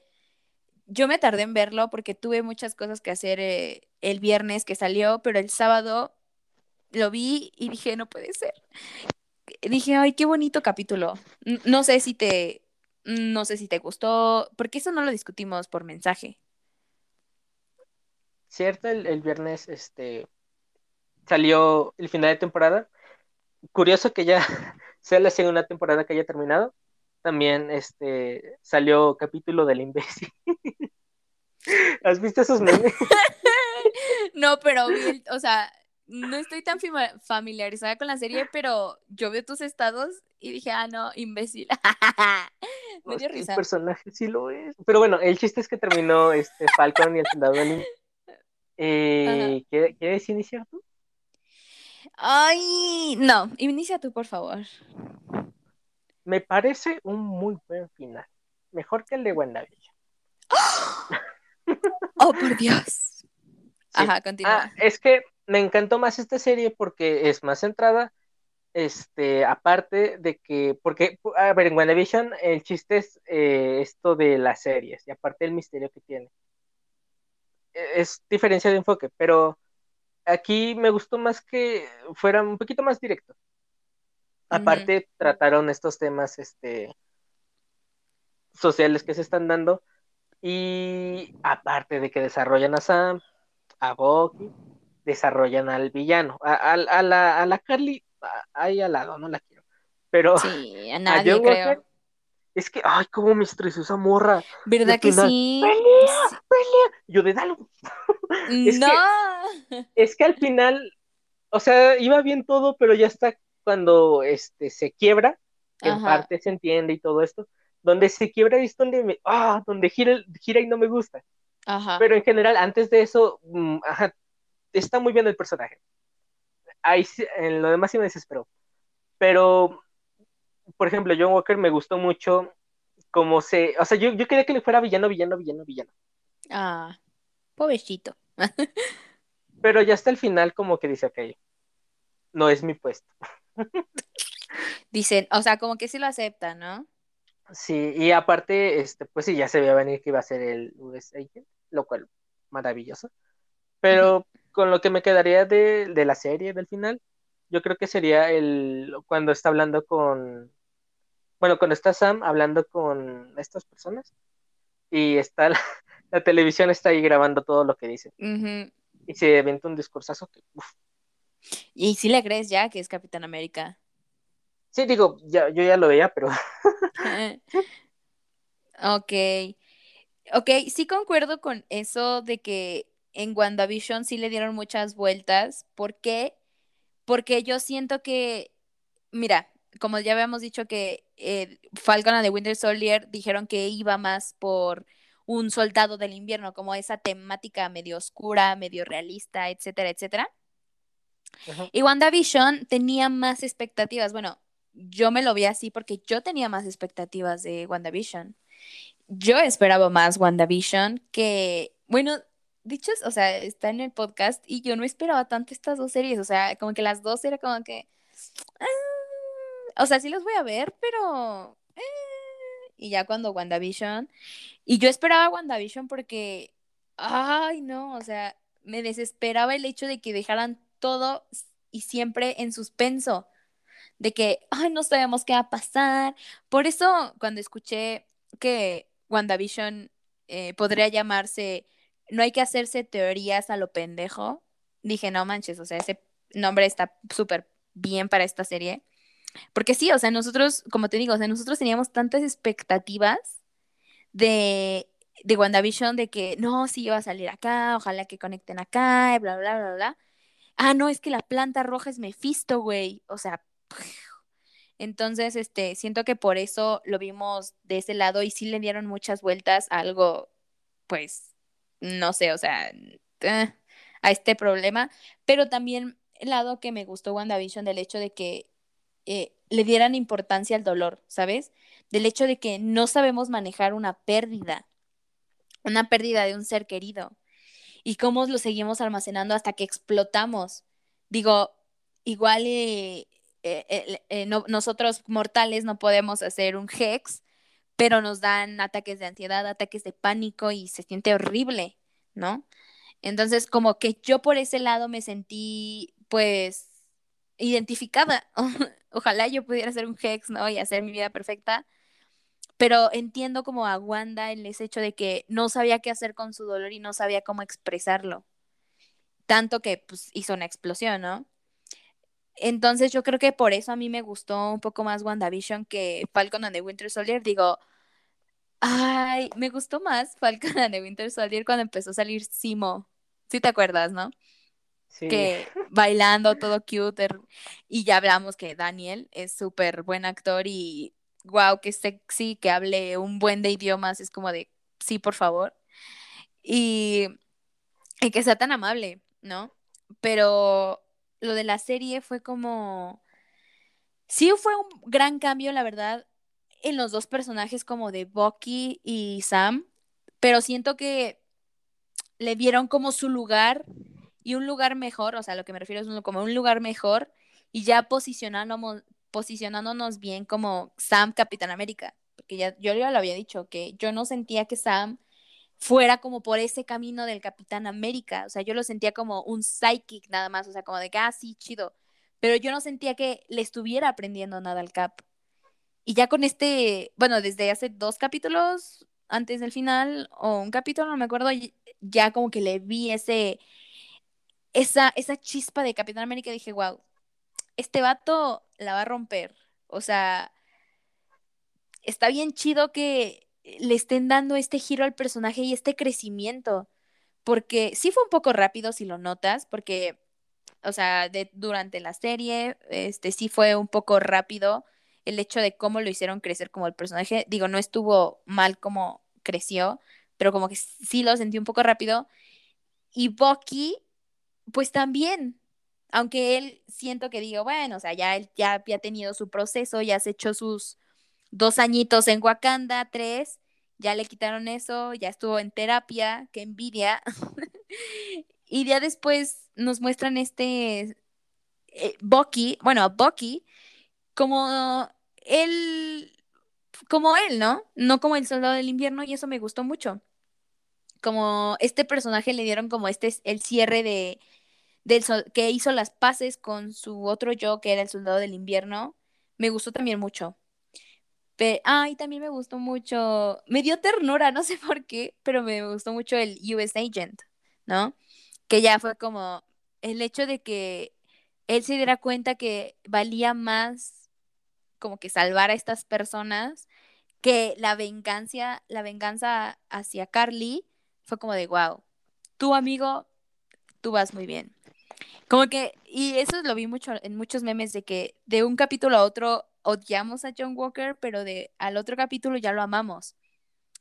yo me tardé en verlo porque tuve muchas cosas que hacer eh, el viernes que salió, pero el sábado lo vi y dije, no puede ser. Dije, ay, qué bonito capítulo. No sé si te, no sé si te gustó, porque eso no lo discutimos por mensaje. Cierto, el, viernes este salió el final de temporada. Curioso que ya sea la segunda temporada que haya terminado. También este salió capítulo del imbécil. ¿Has visto esos memes? no, pero o sea, no estoy tan familiarizada con la serie, pero yo veo tus estados y dije, ah, no, imbécil. Me dio risa. El personaje sí lo es. Pero bueno, el chiste es que terminó este Falcon y el soldado del eh, ¿Quieres iniciar tú? Ay, no, inicia tú, por favor. Me parece un muy buen final. Mejor que el de WandaVision. ¡Oh, por Dios! Ajá, continúa. Ah, es que me encantó más esta serie porque es más centrada. Este, aparte de que, porque, a ver, en WandaVision el chiste es eh, esto de las series y aparte el misterio que tiene es diferencia de enfoque, pero aquí me gustó más que fuera un poquito más directo. Aparte, trataron estos temas este, sociales que se están dando. Y aparte de que desarrollan a Sam, a Bucky, desarrollan al villano. A, la, a la Carly, ahí al lado, no la quiero. Pero sí, a nadie, creo. Es que, ay, cómo me estresó esa morra. ¿Verdad que sí? ¡Pelea! ¡Pelea! Yo de dalo. es no. Que, es que al final, o sea, iba bien todo, pero ya está cuando este se quiebra, que en parte se entiende y todo esto. Donde se quiebra es donde me, ah, donde gira, gira y no me gusta. Ajá. Pero en general, antes de eso, mm, ajá, está muy bien el personaje. Ahí en lo demás sí me desesperó. Pero por ejemplo, John Walker me gustó mucho como se, o sea, yo, yo quería que le fuera villano, villano, villano, villano. Ah, pobrecito. Pero ya hasta el final como que dice, ok, no es mi puesto. Dicen, o sea, como que sí lo acepta, ¿no? Sí, y aparte, este, pues sí, ya se veía venir que iba a ser el US Agent, lo cual, maravilloso. Pero con lo que me quedaría de, de la serie, del final, yo creo que sería el cuando está hablando con, bueno, cuando está Sam hablando con estas personas y está la, televisión está ahí grabando todo lo que dice. Y se inventa un discursazo que, ¿Y si le crees ya que es Capitán América? Sí, digo, ya, yo ya lo veía, pero... ok. Ok, sí concuerdo con eso de que en WandaVision sí le dieron muchas vueltas. ¿Por qué? porque yo siento que, mira, como ya habíamos dicho que eh, Falcon de Winter Soldier dijeron que iba más por un soldado del invierno, como esa temática medio oscura, medio realista, etcétera, etcétera. Y WandaVision tenía más expectativas. Bueno, yo me lo vi así porque yo tenía más expectativas de WandaVision. Yo esperaba más WandaVision que, bueno, dichos, o sea, está en el podcast y yo no esperaba tanto estas dos series, o sea, como que las dos era como que, ah, o sea, sí las voy a ver, pero... Eh, y ya cuando WandaVision, y yo esperaba WandaVision porque, ay, no, o sea, me desesperaba el hecho de que dejaran todo y siempre en suspenso, de que, ay, no sabemos qué va a pasar. Por eso, cuando escuché que WandaVision eh, podría llamarse No hay que hacerse teorías a lo pendejo, dije, no manches, o sea, ese nombre está súper bien para esta serie. Porque sí, o sea, nosotros, como te digo, o sea, nosotros teníamos tantas expectativas de, de WandaVision de que no, sí iba a salir acá, ojalá que conecten acá, bla, bla, bla, bla. Ah, no, es que la planta roja es Mephisto, güey. O sea, entonces, este, siento que por eso lo vimos de ese lado y sí le dieron muchas vueltas a algo, pues, no sé, o sea, eh, a este problema. Pero también el lado que me gustó WandaVision del hecho de que eh, le dieran importancia al dolor, ¿sabes? Del hecho de que no sabemos manejar una pérdida, una pérdida de un ser querido y cómo lo seguimos almacenando hasta que explotamos. Digo, igual eh, eh, nosotros mortales no podemos hacer un hex, pero nos dan ataques de ansiedad, ataques de pánico y se siente horrible, ¿no? Entonces, como que yo por ese lado me sentí, pues, identificada. Ojalá yo pudiera hacer un hex, ¿no? Y hacer mi vida perfecta. Pero entiendo como a Wanda el hecho de que no sabía qué hacer con su dolor y no sabía cómo expresarlo. Tanto que pues hizo una explosión, ¿no? Entonces yo creo que por eso a mí me gustó un poco más WandaVision que Falcon and the Winter Soldier. Digo, ay, me gustó más Falcon and the Winter Soldier cuando empezó a salir Simo. Si te acuerdas, ¿no? que bailando todo cute. Y ya hablamos que Daniel es súper buen actor y wow, que sexy, que hable un buen de idiomas, es como de sí, por favor. Y, y que sea tan amable, ¿no? Pero lo de la serie fue como... Sí fue un gran cambio, la verdad, en los dos personajes como de Bucky y Sam, pero siento que le dieron como su lugar y un lugar mejor, o sea, lo que me refiero es como un lugar mejor y ya posicionándonos, posicionándonos bien como Sam Capitán América, porque ya yo ya lo había dicho, que yo no sentía que Sam fuera como por ese camino del Capitán América, o sea, yo lo sentía como un psychic nada más, o sea, como de que, ah, sí, chido, pero yo no sentía que le estuviera aprendiendo nada al Cap. Y ya con este, bueno, desde hace dos capítulos antes del final, o un capítulo, no me acuerdo, ya como que le vi ese, esa, esa chispa de Capitán América, dije, wow, este vato la va a romper. O sea, está bien chido que le estén dando este giro al personaje y este crecimiento. Porque sí fue un poco rápido si lo notas, porque, o sea, de, durante la serie, este sí fue un poco rápido el hecho de cómo lo hicieron crecer como el personaje. Digo, no estuvo mal como creció, pero como que sí lo sentí un poco rápido. Y Bucky pues también, aunque él siento que digo, bueno, o sea, ya él ya había tenido su proceso, ya se echó sus dos añitos en Wakanda, tres, ya le quitaron eso, ya estuvo en terapia, qué envidia. y ya después nos muestran este eh, Bucky, bueno, Bucky, como él, como él, ¿no? No como el soldado del invierno, y eso me gustó mucho. Como este personaje le dieron como este, el cierre de, del que hizo las paces con su otro yo, que era el soldado del invierno, me gustó también mucho. Pero, ay, también me gustó mucho, me dio ternura, no sé por qué, pero me gustó mucho el US Agent, ¿no? Que ya fue como el hecho de que él se diera cuenta que valía más como que salvar a estas personas que la venganza, la venganza hacia Carly fue como de wow, tu amigo, tú vas muy bien. Como que, y eso lo vi mucho en muchos memes de que de un capítulo a otro odiamos a John Walker, pero de al otro capítulo ya lo amamos,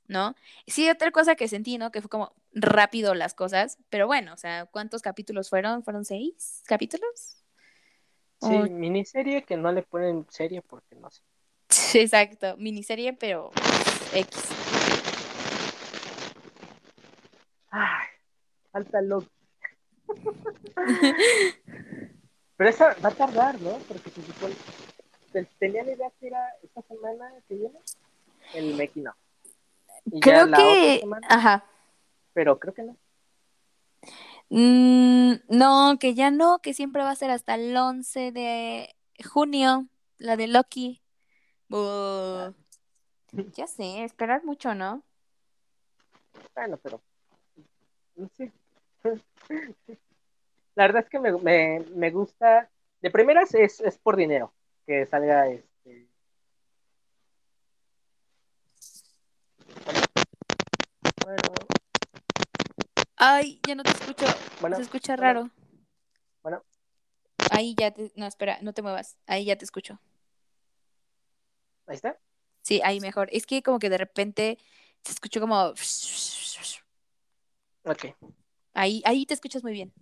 ¿no? Sí, otra cosa que sentí, ¿no? Que fue como rápido las cosas, pero bueno, o sea, ¿cuántos capítulos fueron? ¿Fueron seis capítulos? Sí, O- miniserie que no le ponen serie porque no sé. Exacto, miniserie, pero X. Ay, falta Loki. Pero esa va a tardar, ¿no? Porque se supone. Te- Tenía la idea que era esta semana que viene. El Meki no. Y Creo que, semana, ajá. pero creo que no. Mm, no, que ya no, que siempre va a ser hasta el 11 de junio, la de Loki. Ya sé, esperar mucho, ¿no? Bueno, pero. Sé. La verdad es que me, me, me gusta. De primeras es, es por dinero. Que salga este. Bueno, Ay, ya no te escucho. bueno. Se escucha bueno, raro. Bueno, Ahí ya te... No, espera, no te muevas. Ahí ya te escucho. ahí está. Sí, ahí mejor. Es que como que de repente se escuchó como... Ok. Ahí, ahí te escuchas muy bien.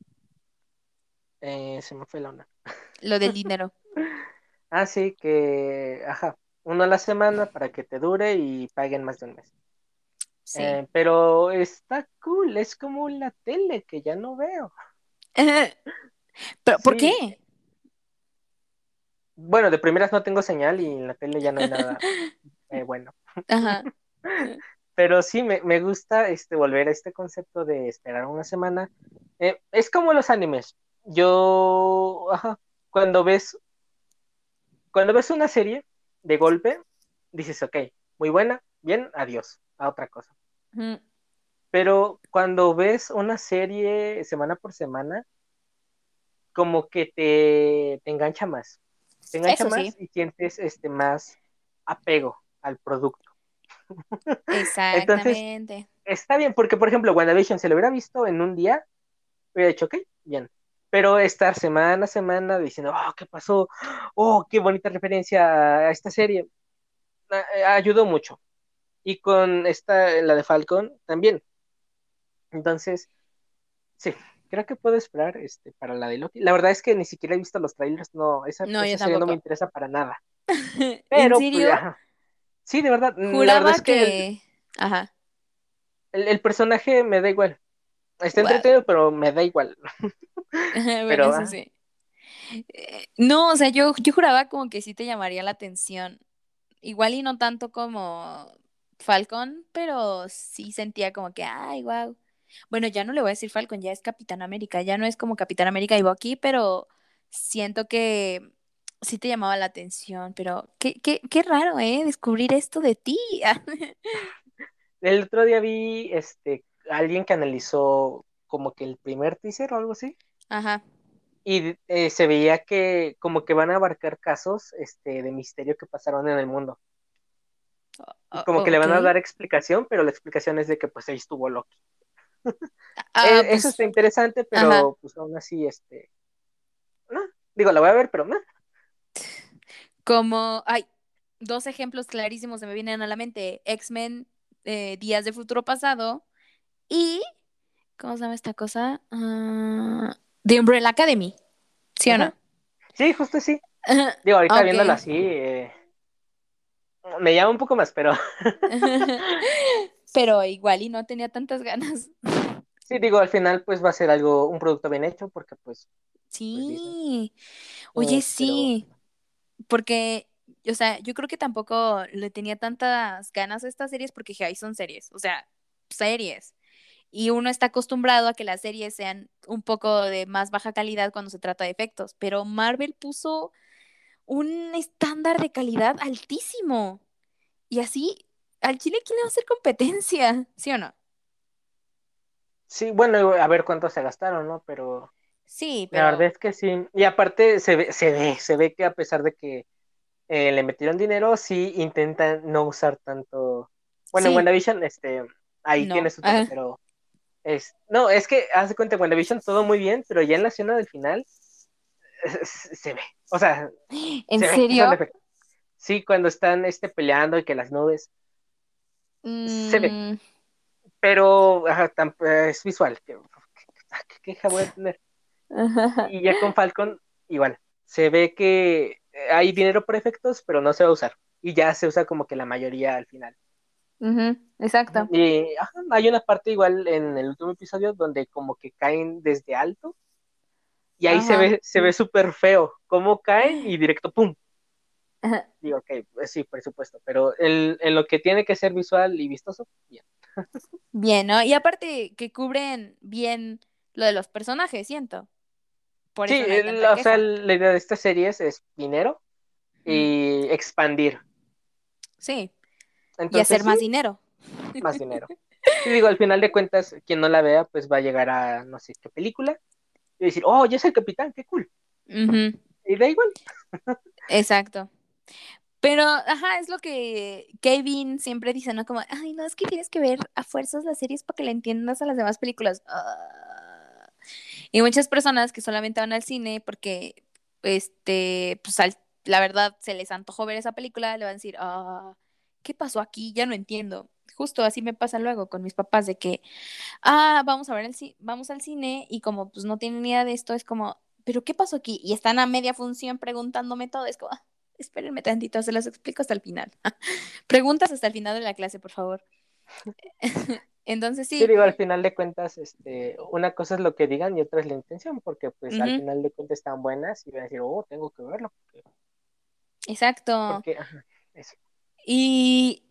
Eh, se me fue la onda. Lo del dinero. Ah, sí, que. Ajá. Uno a la semana para que te dure y paguen más de un mes. Sí. Eh, pero está cool. Es como la tele que ya no veo. Pero, ¿por qué? Bueno, de primeras no tengo señal y en la tele ya no hay nada eh, bueno. Ajá. Pero sí, me, me gusta este, volver a este concepto de esperar una semana. Eh, es como los animes. Yo, ajá, cuando ves, cuando ves una serie de golpe, dices, ok, muy buena, bien, adiós, a otra cosa. Pero cuando ves una serie semana por semana, como que te, te engancha más. Te engancha Eso más sí. y sientes este, más apego al producto. Exactamente. está bien, porque por ejemplo, WandaVision se lo hubiera visto en un día, hubiera dicho, ok, bien. Pero estar semana a semana diciendo, oh, ¿qué pasó? Oh, qué bonita referencia a esta serie. Ah, eh, ayudó mucho. Y con esta, la de Falcon, también. Entonces, sí, creo que puedo esperar este, para la de Loki. La verdad es que ni siquiera he visto los trailers, no, esa, No, yo esa serie no me interesa para nada. ¿En Pero, pues, serio? sí, de verdad, la verdad Juraba es que que... Ajá. el, el personaje me da igual. Está Wow. entretenido, pero me da igual. Bueno, Pero, eso ah. sí. Eh, No, o sea, yo, yo juraba como que sí te llamaría la atención. Igual y no tanto como Falcon, pero sí sentía como que, ay, wow. Bueno, ya no le voy a decir Falcon, ya es Capitán América, ya no es como Capitán América y Bucky, pero siento que sí te llamaba la atención, pero qué, qué, qué raro, ¿eh? Descubrir esto de ti. El otro día vi este alguien que analizó como que el primer teaser o algo así. Ajá. Y eh, se veía que como que van a abarcar casos este, de misterio que pasaron en el mundo. Y como que le van a dar explicación, pero la explicación es de que pues ahí estuvo Loki. Ah, Eh, pues, Eso está interesante, pero ajá. pues aún así, este... No, digo, la voy a ver, pero no. Como, hay dos ejemplos clarísimos se me vienen a la mente. X-Men, eh, Días de Futuro Pasado y, ¿cómo se llama esta cosa? Ah, The Umbrella Academy. ¿Sí o no? Sí, justo sí. Digo, ahorita Ok. viéndolo así, eh, me llama un poco más, pero Pero igual y no tenía tantas ganas. sí, digo, al final pues va a ser algo, un producto bien hecho, porque pues Sí. Eh, Oye, sí. Porque, o sea, yo creo que tampoco le tenía tantas ganas a estas series porque dije, ay, son series. O sea, series. Y uno está acostumbrado a que las series sean un poco de más baja calidad cuando se trata de efectos. Pero Marvel puso un estándar de calidad altísimo. Y así, al Chile, ¿quién le va a hacer competencia? ¿Sí o no? sí, bueno, a ver cuánto se gastaron, ¿no? Pero Sí, la pero. verdad es que sí. Y aparte se ve, se ve, se ve que a pesar de que eh, le metieron dinero, sí intentan no usar tanto. Bueno, en Sí. WandaVision, este, ahí No. tiene su toque, pero es, no, es que haz de cuenta, en WandaVision todo muy bien, pero ya en la escena del final eh, se ve. O sea, ¿En se ve, serio? efectos. Sí, cuando están este, peleando y que las nubes, se ve. Mm, pero ajá, eh, es visual. ¿Qué, qué queja voy a tener? Y ya con Falcon, igual, se ve que hay dinero por efectos, pero no se va a usar. Y ya se usa como que la mayoría al final. Exacto. Y hay una parte igual en el último episodio donde como que caen desde alto. Y ahí se ve, se ve súper feo cómo caen y directo ¡pum! Digo, ok, pues sí, por supuesto, pero en lo que tiene que ser visual y vistoso, bien. bien, ¿no? Y aparte que cubren bien lo de los personajes, siento. Por sí, o sea, la idea de estas series es dinero y expandir. Sí. Y hacer más dinero. Más dinero. Y digo, al final de cuentas, quien no la vea, pues va a llegar a no sé qué película y decir, oh, yo soy el capitán, qué cool. Y da igual. Exacto. Pero, ajá, es lo que Kevin siempre dice, ¿no? Como, ay, no, es que tienes que ver a fuerzas las series para que le entiendas a las demás películas. Ah. Y muchas personas que solamente van al cine porque, este, pues la verdad se les antojó ver esa película, le van a decir, ah, ¿qué pasó aquí? Ya no entiendo. Justo así me pasa luego con mis papás de que, ah, vamos a ver el vamos al cine y como pues no tienen idea de esto, es como, ¿pero qué pasó aquí? Y están a media función preguntándome todo, es como, ah, espérenme tantito, se los explico hasta el final. Preguntas hasta el final de la clase, por favor. Entonces sí. Sí, digo, al final de cuentas, este, una cosa es lo que digan y otra es la intención, porque pues al final de cuentas están buenas y van a decir, oh, tengo que verlo. Exacto. Y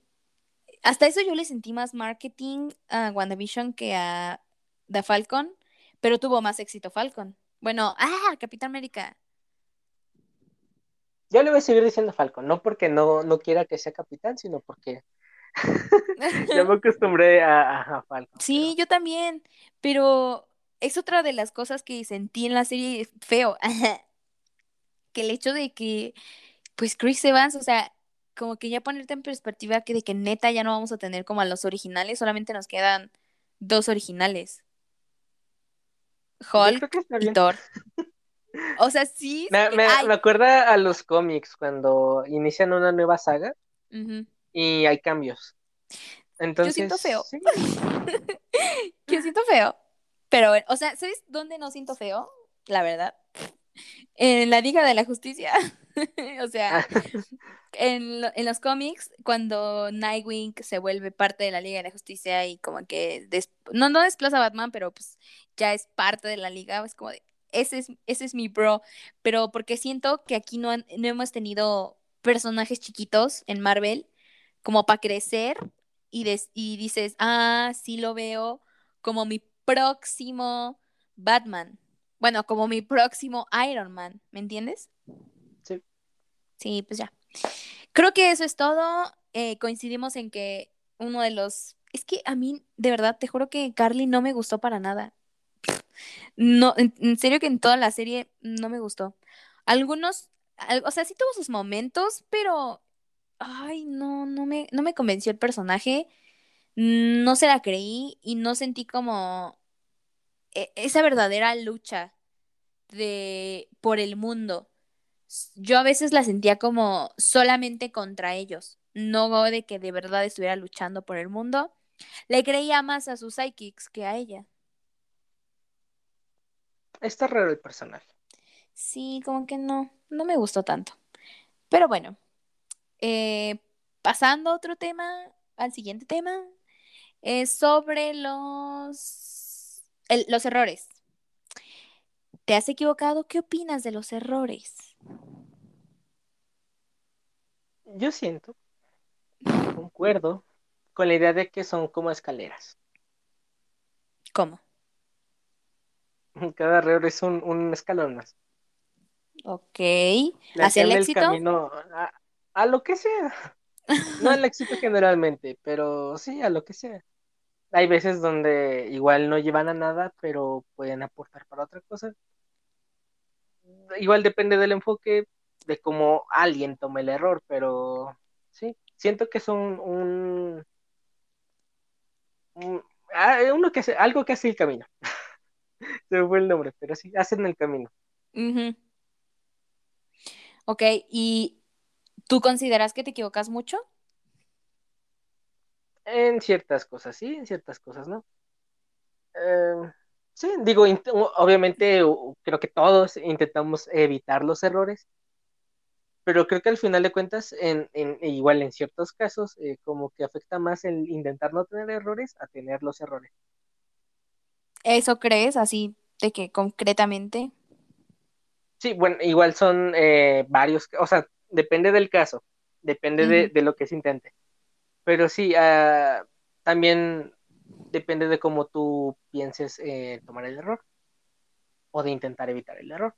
hasta eso yo le sentí más marketing a WandaVision que a The Falcon, pero tuvo más éxito Falcon. Bueno, ah, Capitán América. Yo le voy a seguir diciendo Falcon, no porque no, no quiera que sea capitán, sino porque ya me acostumbré a, Falcon. Sí, yo también, pero es otra de las cosas que sentí en la serie feo, que el hecho de que, pues Chris Evans, o sea, como que ya ponerte en perspectiva que de que neta ya no vamos a tener como a los originales, solamente nos quedan dos originales. Hulk y Thor. O sea, sí. Me, me, acuerda a los cómics cuando inician una nueva saga y hay cambios. Entonces, Yo siento feo. Yo siento feo. Pero, o sea, ¿sabes dónde no siento feo? La verdad. En la Liga de la Justicia. o sea, en, en, los cómics, cuando Nightwing se vuelve parte de la Liga de la Justicia y como que no, no desplaza a Batman, pero pues ya es parte de la liga, es como de, ese es, ese es mi bro, pero porque siento que aquí no, no hemos tenido personajes chiquitos en Marvel como para crecer y, y dices, ah, sí lo veo como mi próximo Batman. Bueno, como mi próximo Iron Man, ¿me entiendes? Sí. Pues ya. Creo que eso es todo. Eh, coincidimos en que uno de los... Es que a mí, de verdad, te juro que Carly no me gustó para nada. No, en, serio que en toda la serie no me gustó. Algunos, o sea, sí tuvo sus momentos, pero, ay, no, no me, no me convenció el personaje. No se la creí y no sentí como e, esa verdadera lucha de por el mundo. Yo a veces la sentía como solamente contra ellos, no de que de verdad estuviera luchando por el mundo. Le creía más a sus psychics que a ella. Está raro el personaje. Sí, como que no, no me gustó tanto. Pero bueno, eh, pasando a otro tema, al siguiente tema, es sobre los, los errores. ¿Te has equivocado? ¿Qué opinas de los errores? Yo siento, concuerdo con la idea de que son como escaleras. ¿Cómo? Cada error es un, escalón más. Ok. ¿Hacia el éxito? camino a, lo que sea. No al éxito generalmente, pero sí, a lo que sea. Hay veces donde igual no llevan a nada, pero pueden aportar para otra cosa. Igual depende del enfoque, de cómo alguien tome el error, pero sí, siento que son un, un, ah, uno que hace, algo que hace el camino. Se me fue el nombre, pero sí, hacen el camino. Ok, ¿y tú consideras que te equivocas mucho? En ciertas cosas sí, en ciertas cosas no. Em, Sí, digo, obviamente creo que todos intentamos evitar los errores, pero creo que al final de cuentas, en, en igual en ciertos casos, eh, como que afecta más el intentar no tener errores a tener los errores. ¿Eso crees así de que concretamente? Sí, bueno, igual son eh, varios, o sea, depende del caso, depende de, lo que se intente. Pero sí, uh, también depende de cómo tú pienses eh, tomar el error o de intentar evitar el error.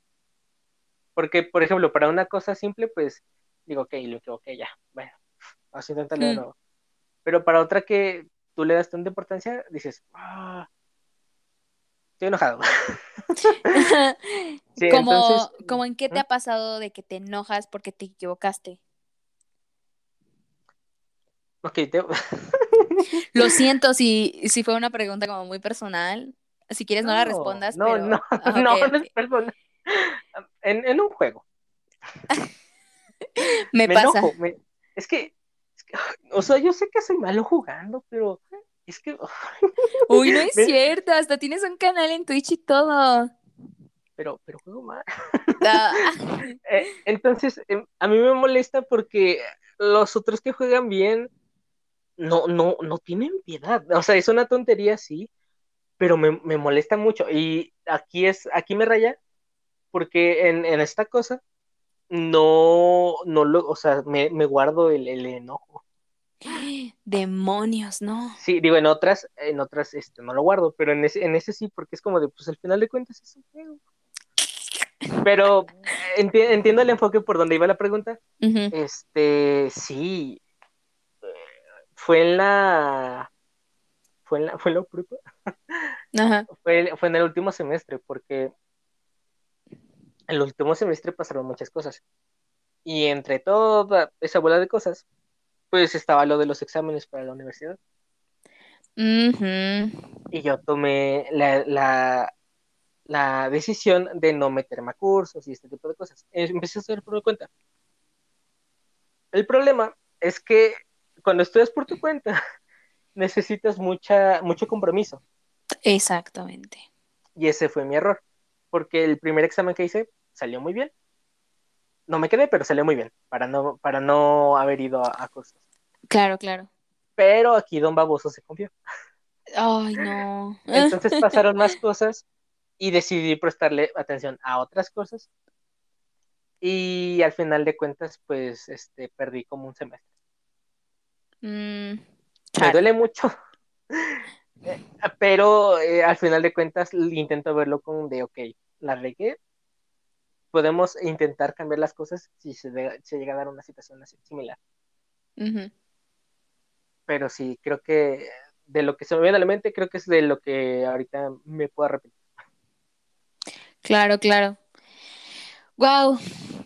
Porque, por ejemplo, para una cosa simple, pues digo, ok, lo que, ya, bueno, vamos a intentarlo de hmm. nuevo. Pero para otra que tú le das tanta importancia, dices, ah, estoy enojado. como, como en qué te ha pasado de que te enojas porque te equivocaste. Ok, te... Lo siento si, si fue una pregunta como muy personal. Si quieres no, la respondas. No, pero... no, no, no es personal. En, en un juego. me, pasa. Es, que, o sea, yo sé que soy malo jugando, pero es que... Uy, no es cierto, hasta tienes un canal en Twitch y todo. Pero, pero juego mal. Ah. Eh, entonces, em, a mí me molesta porque los otros que juegan bien no, no, no tienen piedad. O sea, es una tontería, sí, pero me, molesta mucho. Y aquí es, aquí me raya, porque en, esta cosa no, no lo, o sea, me, guardo el, enojo. Demonios, ¿no? Sí, digo, en otras, en otras, este, no lo guardo, pero en ese, en ese sí, porque es como de, pues al final de cuentas es un juego. Pero entiendo el enfoque por donde iba la pregunta. Este, sí, fue en la fue en la fue en la Ajá. Fue, fue en el último semestre porque en el último semestre pasaron muchas cosas. Y entre toda esa bola de cosas pues estaba lo de los exámenes para la universidad. Y yo tomé la, la, la, decisión de no meterme a cursos y este tipo de cosas. Empecé a hacer por mi cuenta. El problema es que cuando estudias por tu cuenta, necesitas mucha, mucho compromiso. Exactamente. Y ese fue mi error, porque el primer examen que hice salió muy bien. No me quedé, pero salió muy bien, para no, para no haber ido a, cursos. Claro, claro. Pero aquí Don Baboso se confió. Ay, no. Entonces pasaron más cosas y decidí prestarle atención a otras cosas. Y al final de cuentas, pues, este, perdí como un semestre. Mm, me duele mucho. Pero eh, al final de cuentas intento verlo con de, ok, la regué. Podemos intentar cambiar las cosas si se, llega a dar una situación así, similar. Pero sí, creo que de lo que se me viene a la mente, creo que es de lo que ahorita me puedo arrepentir. Claro, claro. Wow,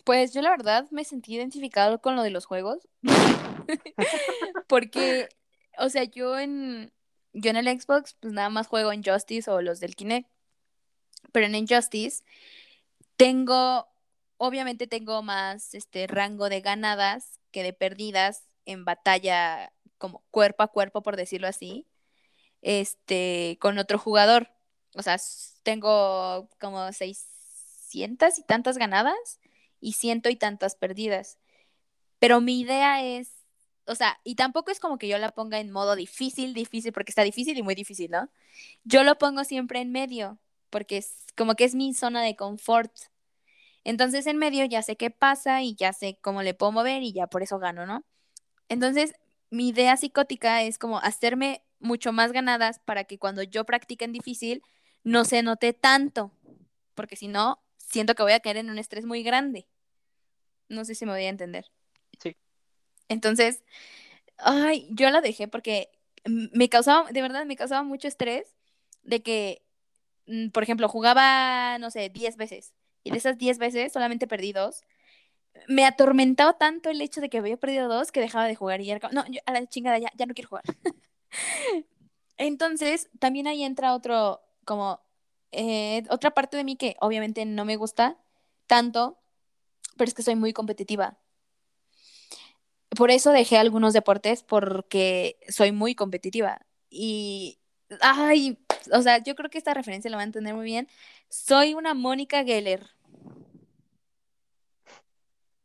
pues yo la verdad me sentí identificado con lo de los juegos. Porque, o sea, yo en, yo en el Xbox, pues nada más juego en Justice o los del Kinect. Pero en Injustice tengo, obviamente tengo más este rango de ganadas que de perdidas en batalla como cuerpo a cuerpo, por decirlo así, este, con otro jugador. O sea, tengo como 600 y tantas ganadas y ciento y tantas perdidas. Pero mi idea es o sea, y tampoco es como que yo la ponga en modo difícil, difícil, porque está difícil y muy difícil, ¿no? Yo lo pongo siempre en medio, porque es como que es mi zona de confort. Entonces en medio ya sé qué pasa y ya sé cómo le puedo mover y ya por eso gano, ¿no? Entonces, mi idea psicótica es como hacerme mucho más ganadas para que cuando yo practique en difícil no se note tanto, porque si no, siento que voy a caer en un estrés muy grande. No sé si me voy a entender. Entonces, ay, yo la dejé porque me causaba, de verdad, me causaba mucho estrés de que, mm, por ejemplo, jugaba, no sé, 10 veces y de esas 10 veces solamente perdí dos. Me atormentaba tanto el hecho de que había perdido dos que dejaba de jugar y ya, no, a la chingada ya, ya no quiero jugar. Entonces, también ahí entra otro, como, eh, otra parte de mí que obviamente no me gusta tanto, pero es que soy muy competitiva por eso dejé algunos deportes porque soy muy competitiva. Y, ay, o sea, yo creo que esta referencia la van a entender muy bien. Soy una Mónica Geller.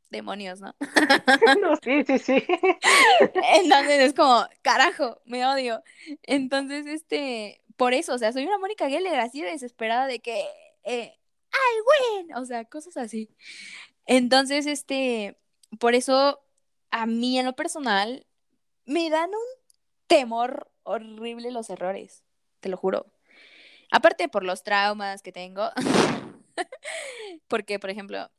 Demonios, ¿no? no, sí, sí, sí. Entonces es como, carajo, me odio. Entonces, este, por eso, o sea, soy una Mónica Geller así desesperada de que, eh, win, o sea, cosas así. Entonces, este, por eso, a mí en lo personal, me dan un temor horrible los errores, te lo juro. Aparte por los traumas que tengo, porque, por ejemplo,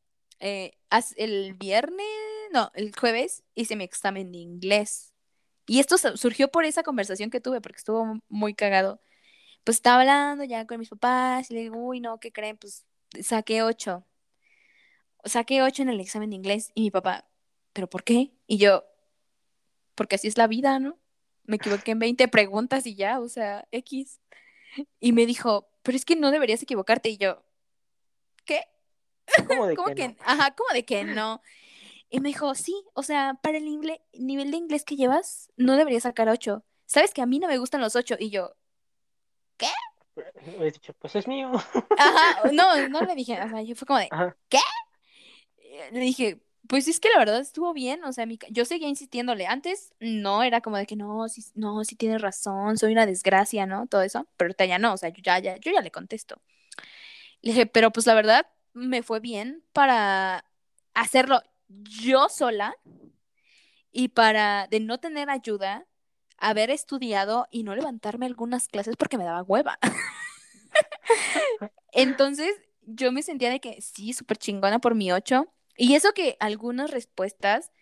eh, el viernes, no, el jueves hice mi examen de inglés. Y esto surgió por esa conversación que tuve, porque estuvo muy cagado. Pues estaba hablando ya con mis papás y le digo, uy, no, ¿qué creen? Pues saqué ocho. Saqué ocho en el examen de inglés y mi papá, ¿pero por qué? Y yo, porque así es la vida, ¿no? Me equivoqué en 20 preguntas y ya, o sea, X. Y me dijo, pero es que no deberías equivocarte. Y yo, ¿qué? ¿Cómo de que, no? Ajá, ¿cómo de que no? Y me dijo, sí, o sea, para el nivel de inglés que llevas, no deberías sacar ocho. ¿Sabes que a mí no me gustan los ocho? Y yo, ¿qué? He dicho, pues es mío. Ajá, no, no le dije, o sea, yo fue como de, ¿qué? Le dije, pues es que la verdad estuvo bien, o sea, yo seguía insistiéndole. Antes no, era como de que no, sí, no, sí tienes razón, soy una desgracia, ¿no? Todo eso, pero ya no, o sea, yo ya, ya, yo ya le contesto. Le dije, pero pues la verdad me fue bien para hacerlo yo sola y para de no tener ayuda, haber estudiado y no levantarme algunas clases porque me daba hueva. Entonces, yo me sentía de que sí, súper chingona por mi ocho y eso que algunas respuestas,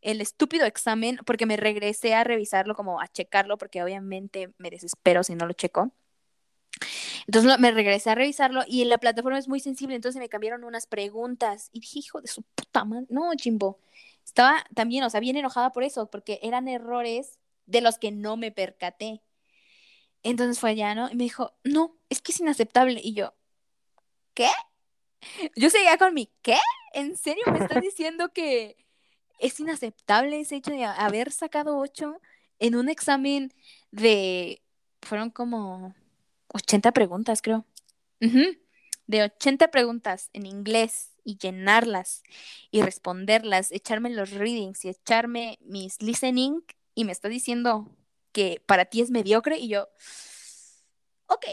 el estúpido examen, porque me regresé a revisarlo, como a checarlo, porque obviamente me desespero si no lo checo. Entonces me regresé a revisarlo y la plataforma es muy sensible, entonces me cambiaron unas preguntas y dije, hijo de su puta madre, no, Jimbo. Estaba también, o sea, bien enojada por eso, porque eran errores de los que no me percaté. Entonces fue allá, ¿no? Y me dijo, no, es que es inaceptable. Y yo, ¿qué? Yo seguía con mi, ¿qué? ¿En serio me estás diciendo que es inaceptable ese hecho de haber sacado ocho en un examen de, fueron como 80 preguntas, creo. De 80 preguntas en inglés y llenarlas y responderlas, echarme los readings y echarme mis listening y me está diciendo que para ti es mediocre y yo, ok,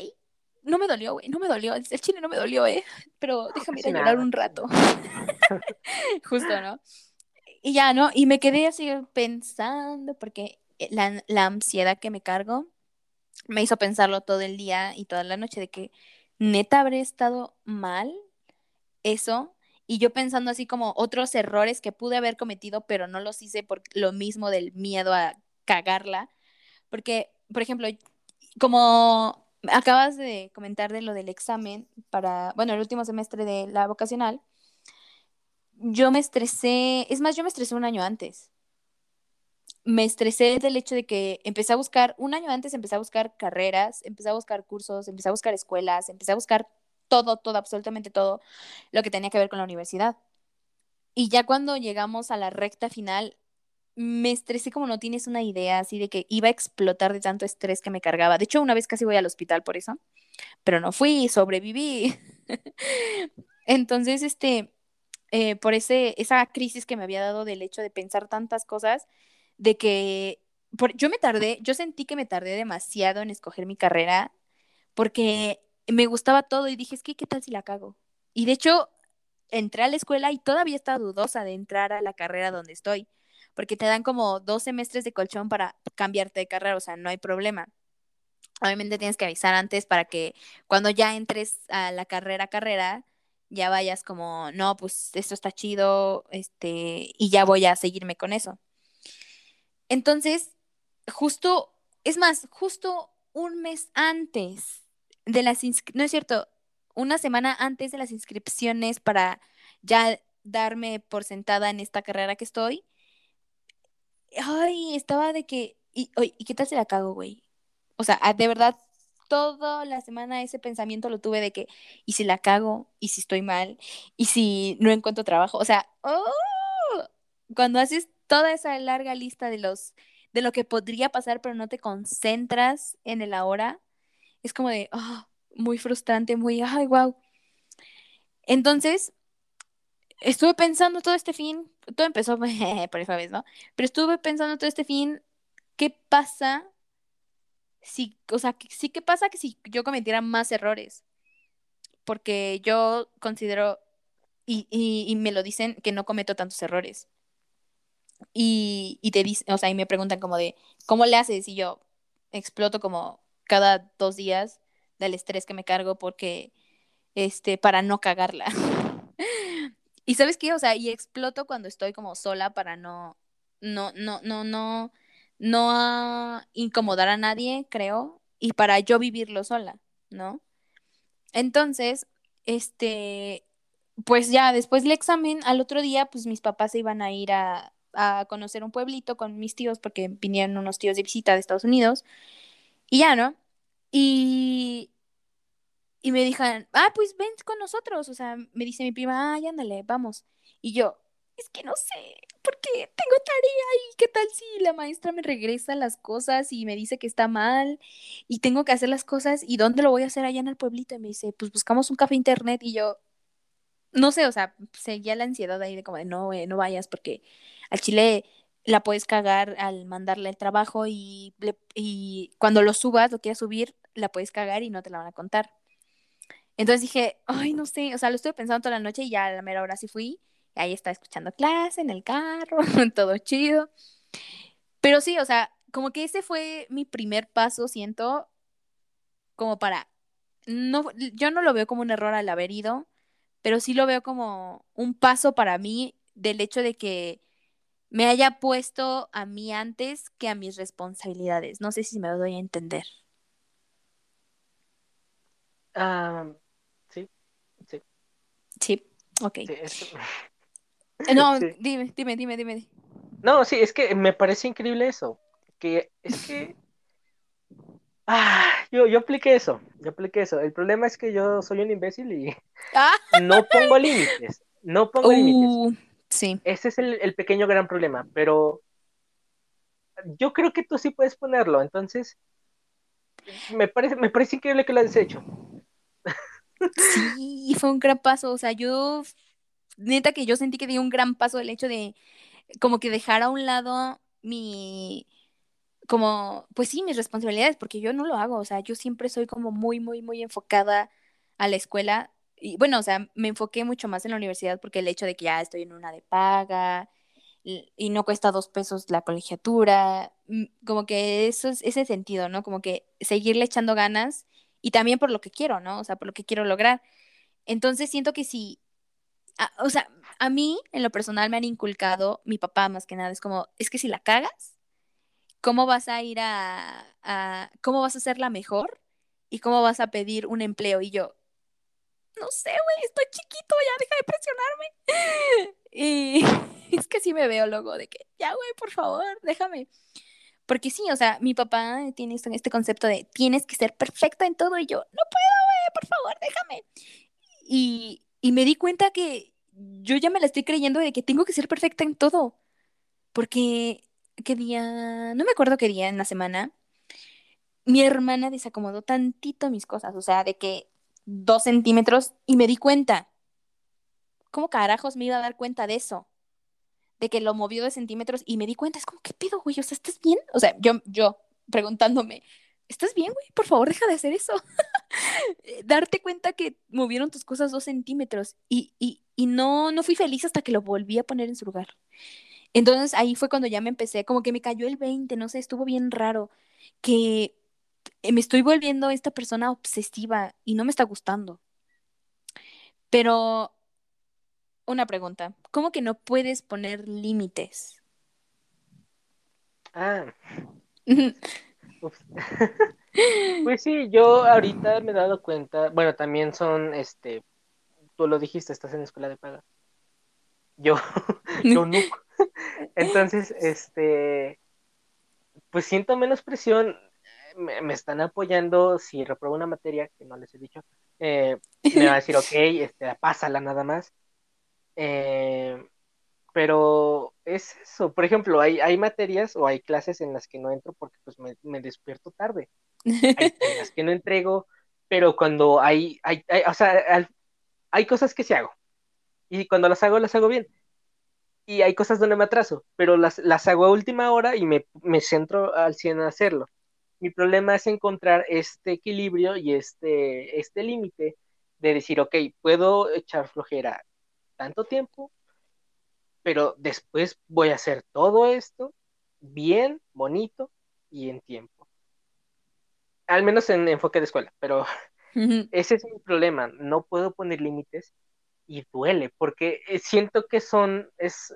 no me dolió, güey, no me dolió. El, chile no me dolió, ¿eh? Pero déjame ir a llorar un rato. Justo, ¿no? Y ya, ¿no? Y me quedé así pensando, porque la, la ansiedad que me cargo me hizo pensarlo todo el día y toda la noche de que neta habré estado mal eso. Y yo pensando así como otros errores que pude haber cometido, pero no los hice por lo mismo del miedo a cagarla. Porque, por ejemplo, como acabas de comentar de lo del examen para, bueno, el último semestre de la vocacional, yo me estresé, es más, yo me estresé un año antes. Me estresé del hecho de que empecé a buscar, un año antes empecé a buscar carreras, empecé a buscar cursos, empecé a buscar escuelas, empecé a buscar todo, todo, absolutamente todo lo que tenía que ver con la universidad. Y ya cuando llegamos a la recta final, me estresé como no tienes una idea, así de que iba a explotar de tanto estrés que me cargaba. De hecho, una vez casi voy al hospital por eso, pero no fui, sobreviví. Entonces, este, eh, por ese, esa crisis que me había dado del hecho de pensar tantas cosas, de que yo me tardé, yo sentí que me tardé demasiado en escoger mi carrera, porque me gustaba todo y dije, es que, ¿qué tal si la cago? Y de hecho, entré a la escuela y todavía estaba dudosa de entrar a la carrera donde estoy porque te dan como dos semestres de colchón para cambiarte de carrera, o sea, no hay problema. Obviamente tienes que avisar antes para que cuando ya entres a la carrera, carrera, ya vayas como, no, pues esto está chido, este, y ya voy a seguirme con eso. Entonces, justo, es más, justo un mes antes de las no es cierto, una semana antes de las inscripciones para ya darme por sentada en esta carrera que estoy, ay, estaba de que, y, ¿y qué tal se la cago, güey? O sea, ah, de verdad, toda la semana ese pensamiento lo tuve de que, ¿y si la cago? ¿Y si estoy mal? ¿Y si no encuentro trabajo? O sea, ¡oh! cuando haces toda esa larga lista de los, de lo que podría pasar, pero no te concentras en el ahora, Es como de, ah, muy frustrante, muy, ay, wow. Entonces, estuve pensando todo este fin, todo empezó por esa vez, ¿no? Pero estuve pensando todo este fin, ¿qué pasa si, o sea, sí, ¿qué pasa que si yo cometiera más errores? Porque yo considero, y, y, me lo dicen, que no cometo tantos errores. Y, y te dicen, o sea, y me preguntan como de, ¿cómo le haces? Y yo exploto como cada dos días del estrés que me cargo porque, este, para no cagarla. y sabes qué, o sea, y exploto cuando estoy como sola para no, no, no, no, no, no incomodar a nadie, creo, y para yo vivirlo sola, ¿no? Entonces, este, pues ya después del examen, al otro día, pues mis papás se iban a ir a, a conocer un pueblito con mis tíos porque vinieron unos tíos de visita de Estados Unidos. Y ya, ¿no? Y, y me dijeron, ah, pues ven con nosotros. O sea, me dice mi prima, ay, ándale, vamos. Y yo, es que no sé, porque tengo tarea y qué tal si la maestra me regresa las cosas y me dice que está mal y tengo que hacer las cosas y dónde lo voy a hacer allá en el pueblito. Y me dice, pues buscamos un café internet y yo, no sé, o sea, seguía la ansiedad ahí de como de no, no vayas porque al chile la puedes cagar al mandarle el trabajo y, y cuando lo subas, lo quieras subir, la puedes cagar y no te la van a contar. Entonces dije, ay, no sé, o sea, lo estuve pensando toda la noche y ya a la mera hora sí fui. Y ahí estaba escuchando clase en el carro, todo chido. Pero sí, o sea, como que ese fue mi primer paso, siento, como para, no, yo no lo veo como un error al haber ido, pero sí lo veo como un paso para mí del hecho de que me haya puesto a mí antes que a mis responsabilidades. No sé si me doy a entender. Sí. Sí, ok. No, dime, dime, dime, dime. No, sí, es que me parece increíble eso. Que es que. Ah, yo, yo apliqué eso, yo apliqué eso. El problema es que yo soy un imbécil y ah. no pongo límites. No pongo límites. Uh, sí. Ese es el, el, pequeño gran problema, pero yo creo que tú sí puedes ponerlo, entonces me parece, me parece increíble que lo hayas hecho. Sí, fue un gran paso. O sea, yo, neta que yo sentí que di un gran paso el hecho de como que dejar a un lado mi, como, pues sí, mis responsabilidades, porque yo no lo hago. O sea, yo siempre soy como muy, muy, muy enfocada a la escuela. Y bueno, o sea, me enfoqué mucho más en la universidad porque el hecho de que ya estoy en una de paga y, no cuesta dos pesos la colegiatura, mm, como que eso es ese sentido, ¿no? Como que seguirle echando ganas y también por lo que quiero, ¿no? O sea, por lo que quiero lograr. Entonces siento que si, o sea, a mí en lo personal me han inculcado, mi papá más que nada, es como, es que si la cagas, ¿cómo vas a ir a, a cómo vas a ser la mejor? ¿Y cómo vas a pedir un empleo? Y yo, no sé, güey, estoy chiquito, ya deja de presionarme. Y es que sí me veo luego de que, ya, güey, por favor, déjame. Porque sí, o sea, mi papá tiene este, concepto de tienes que ser perfecta en todo y yo, no puedo, por favor, déjame. Y, y me di cuenta que yo ya me la estoy creyendo de que tengo que ser perfecta en todo. Porque, ¿qué día? No me acuerdo qué día en la semana. Mi hermana desacomodó tantito mis cosas, o sea, de que dos centímetros y me di cuenta. ¿Cómo carajos me iba a dar cuenta de eso? De que lo movió de centímetros y me di cuenta, es como, ¿qué pedo, güey? O sea, ¿estás bien? O sea, yo, yo preguntándome, ¿estás bien, güey? Por favor, deja de hacer eso. Darte cuenta que movieron tus cosas dos centímetros y, y, y no, no fui feliz hasta que lo volví a poner en su lugar. Entonces ahí fue cuando ya me empecé, como que me cayó el 20, no sé, estuvo bien raro, que me estoy volviendo esta persona obsesiva y no me está gustando. Pero una pregunta. ¿Cómo que no puedes poner límites? Ah. pues sí, yo ahorita me he dado cuenta, bueno, también son, este, tú lo dijiste, estás en escuela de paga. Yo, yo no. Entonces, este, pues siento menos presión, me, están apoyando, si repruebo una materia, que no les he dicho, eh, me va a decir, ok, este, pásala nada más. Eh, pero es eso. Por ejemplo, hay, hay materias o hay clases en las que no entro porque pues me, despierto tarde. Hay las que no entrego, pero cuando hay, hay, o sea, hay cosas que se hago. Y cuando las hago, las hago bien. Y hay cosas donde me atraso, pero las, las hago a última hora y me, me centro al 100 en hacerlo. Mi problema es encontrar este equilibrio y este, este límite de decir, ok, puedo echar flojera tanto tiempo, pero después voy a hacer todo esto bien, bonito y en tiempo. Al menos en enfoque de escuela, pero ese es mi problema. No puedo poner límites y duele, porque eh, siento que son, es,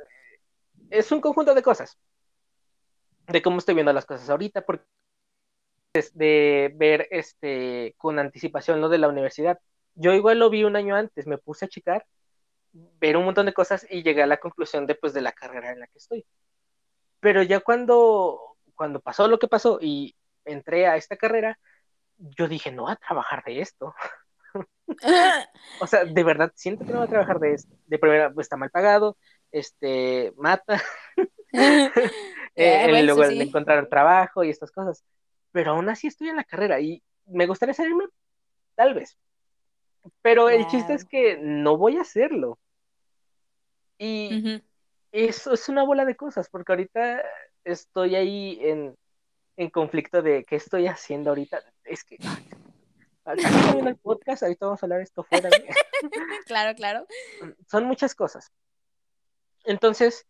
es un conjunto de cosas, de cómo estoy viendo las cosas ahorita, porque de ver este con anticipación lo de la universidad. Yo igual lo vi un año antes, me puse a checar ver un montón de cosas y llegué a la conclusión de, pues, de la carrera en la que estoy. Pero ya cuando, cuando pasó lo que pasó y entré a esta carrera, yo dije, no voy a trabajar de esto. o sea, de verdad, siento que no voy a trabajar de esto. De primera, pues está mal pagado, este, mata. eh, luego de encontrar trabajo y estas cosas. Pero aún así estoy en la carrera y me gustaría salirme, tal vez, pero el chiste es que no voy a hacerlo. Y eso es una bola de cosas, porque ahorita estoy ahí en, conflicto de qué estoy haciendo ahorita. Es que acá en el podcast, ahorita vamos a hablar esto fuera. claro, claro. Son muchas cosas. Entonces,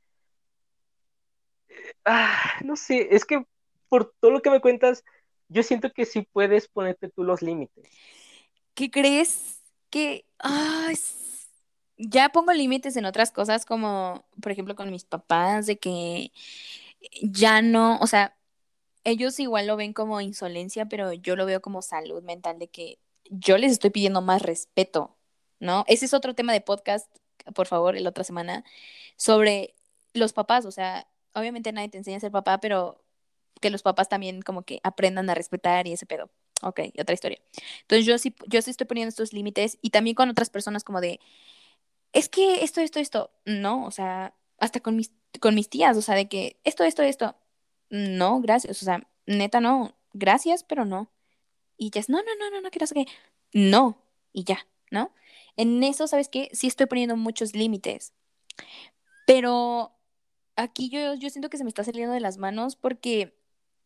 ah, no sé, es que por todo lo que me cuentas, yo siento que sí puedes ponerte tú los límites. ¿Qué crees? Que ya pongo límites en otras cosas como, por ejemplo, con mis papás, de que ya no, o sea, ellos igual lo ven como insolencia, pero yo lo veo como salud mental, de que yo les estoy pidiendo más respeto, ¿no? Ese es otro tema de podcast, por favor, la otra semana, sobre los papás, o sea, obviamente nadie te enseña a ser papá, pero que los papás también como que aprendan a respetar y ese pedo. Ok, otra historia. Entonces yo sí, yo sí estoy poniendo estos límites y también con otras personas como de, es que esto, esto, esto, no, o sea, hasta con mis, con mis tías, o sea, de que esto, esto, esto, no, gracias, o sea, neta no, gracias, pero no. Y ya es, no, no, no, no, no, que no no, y ya, ¿no? En eso, ¿sabes qué? Sí estoy poniendo muchos límites, pero aquí yo, yo siento que se me está saliendo de las manos porque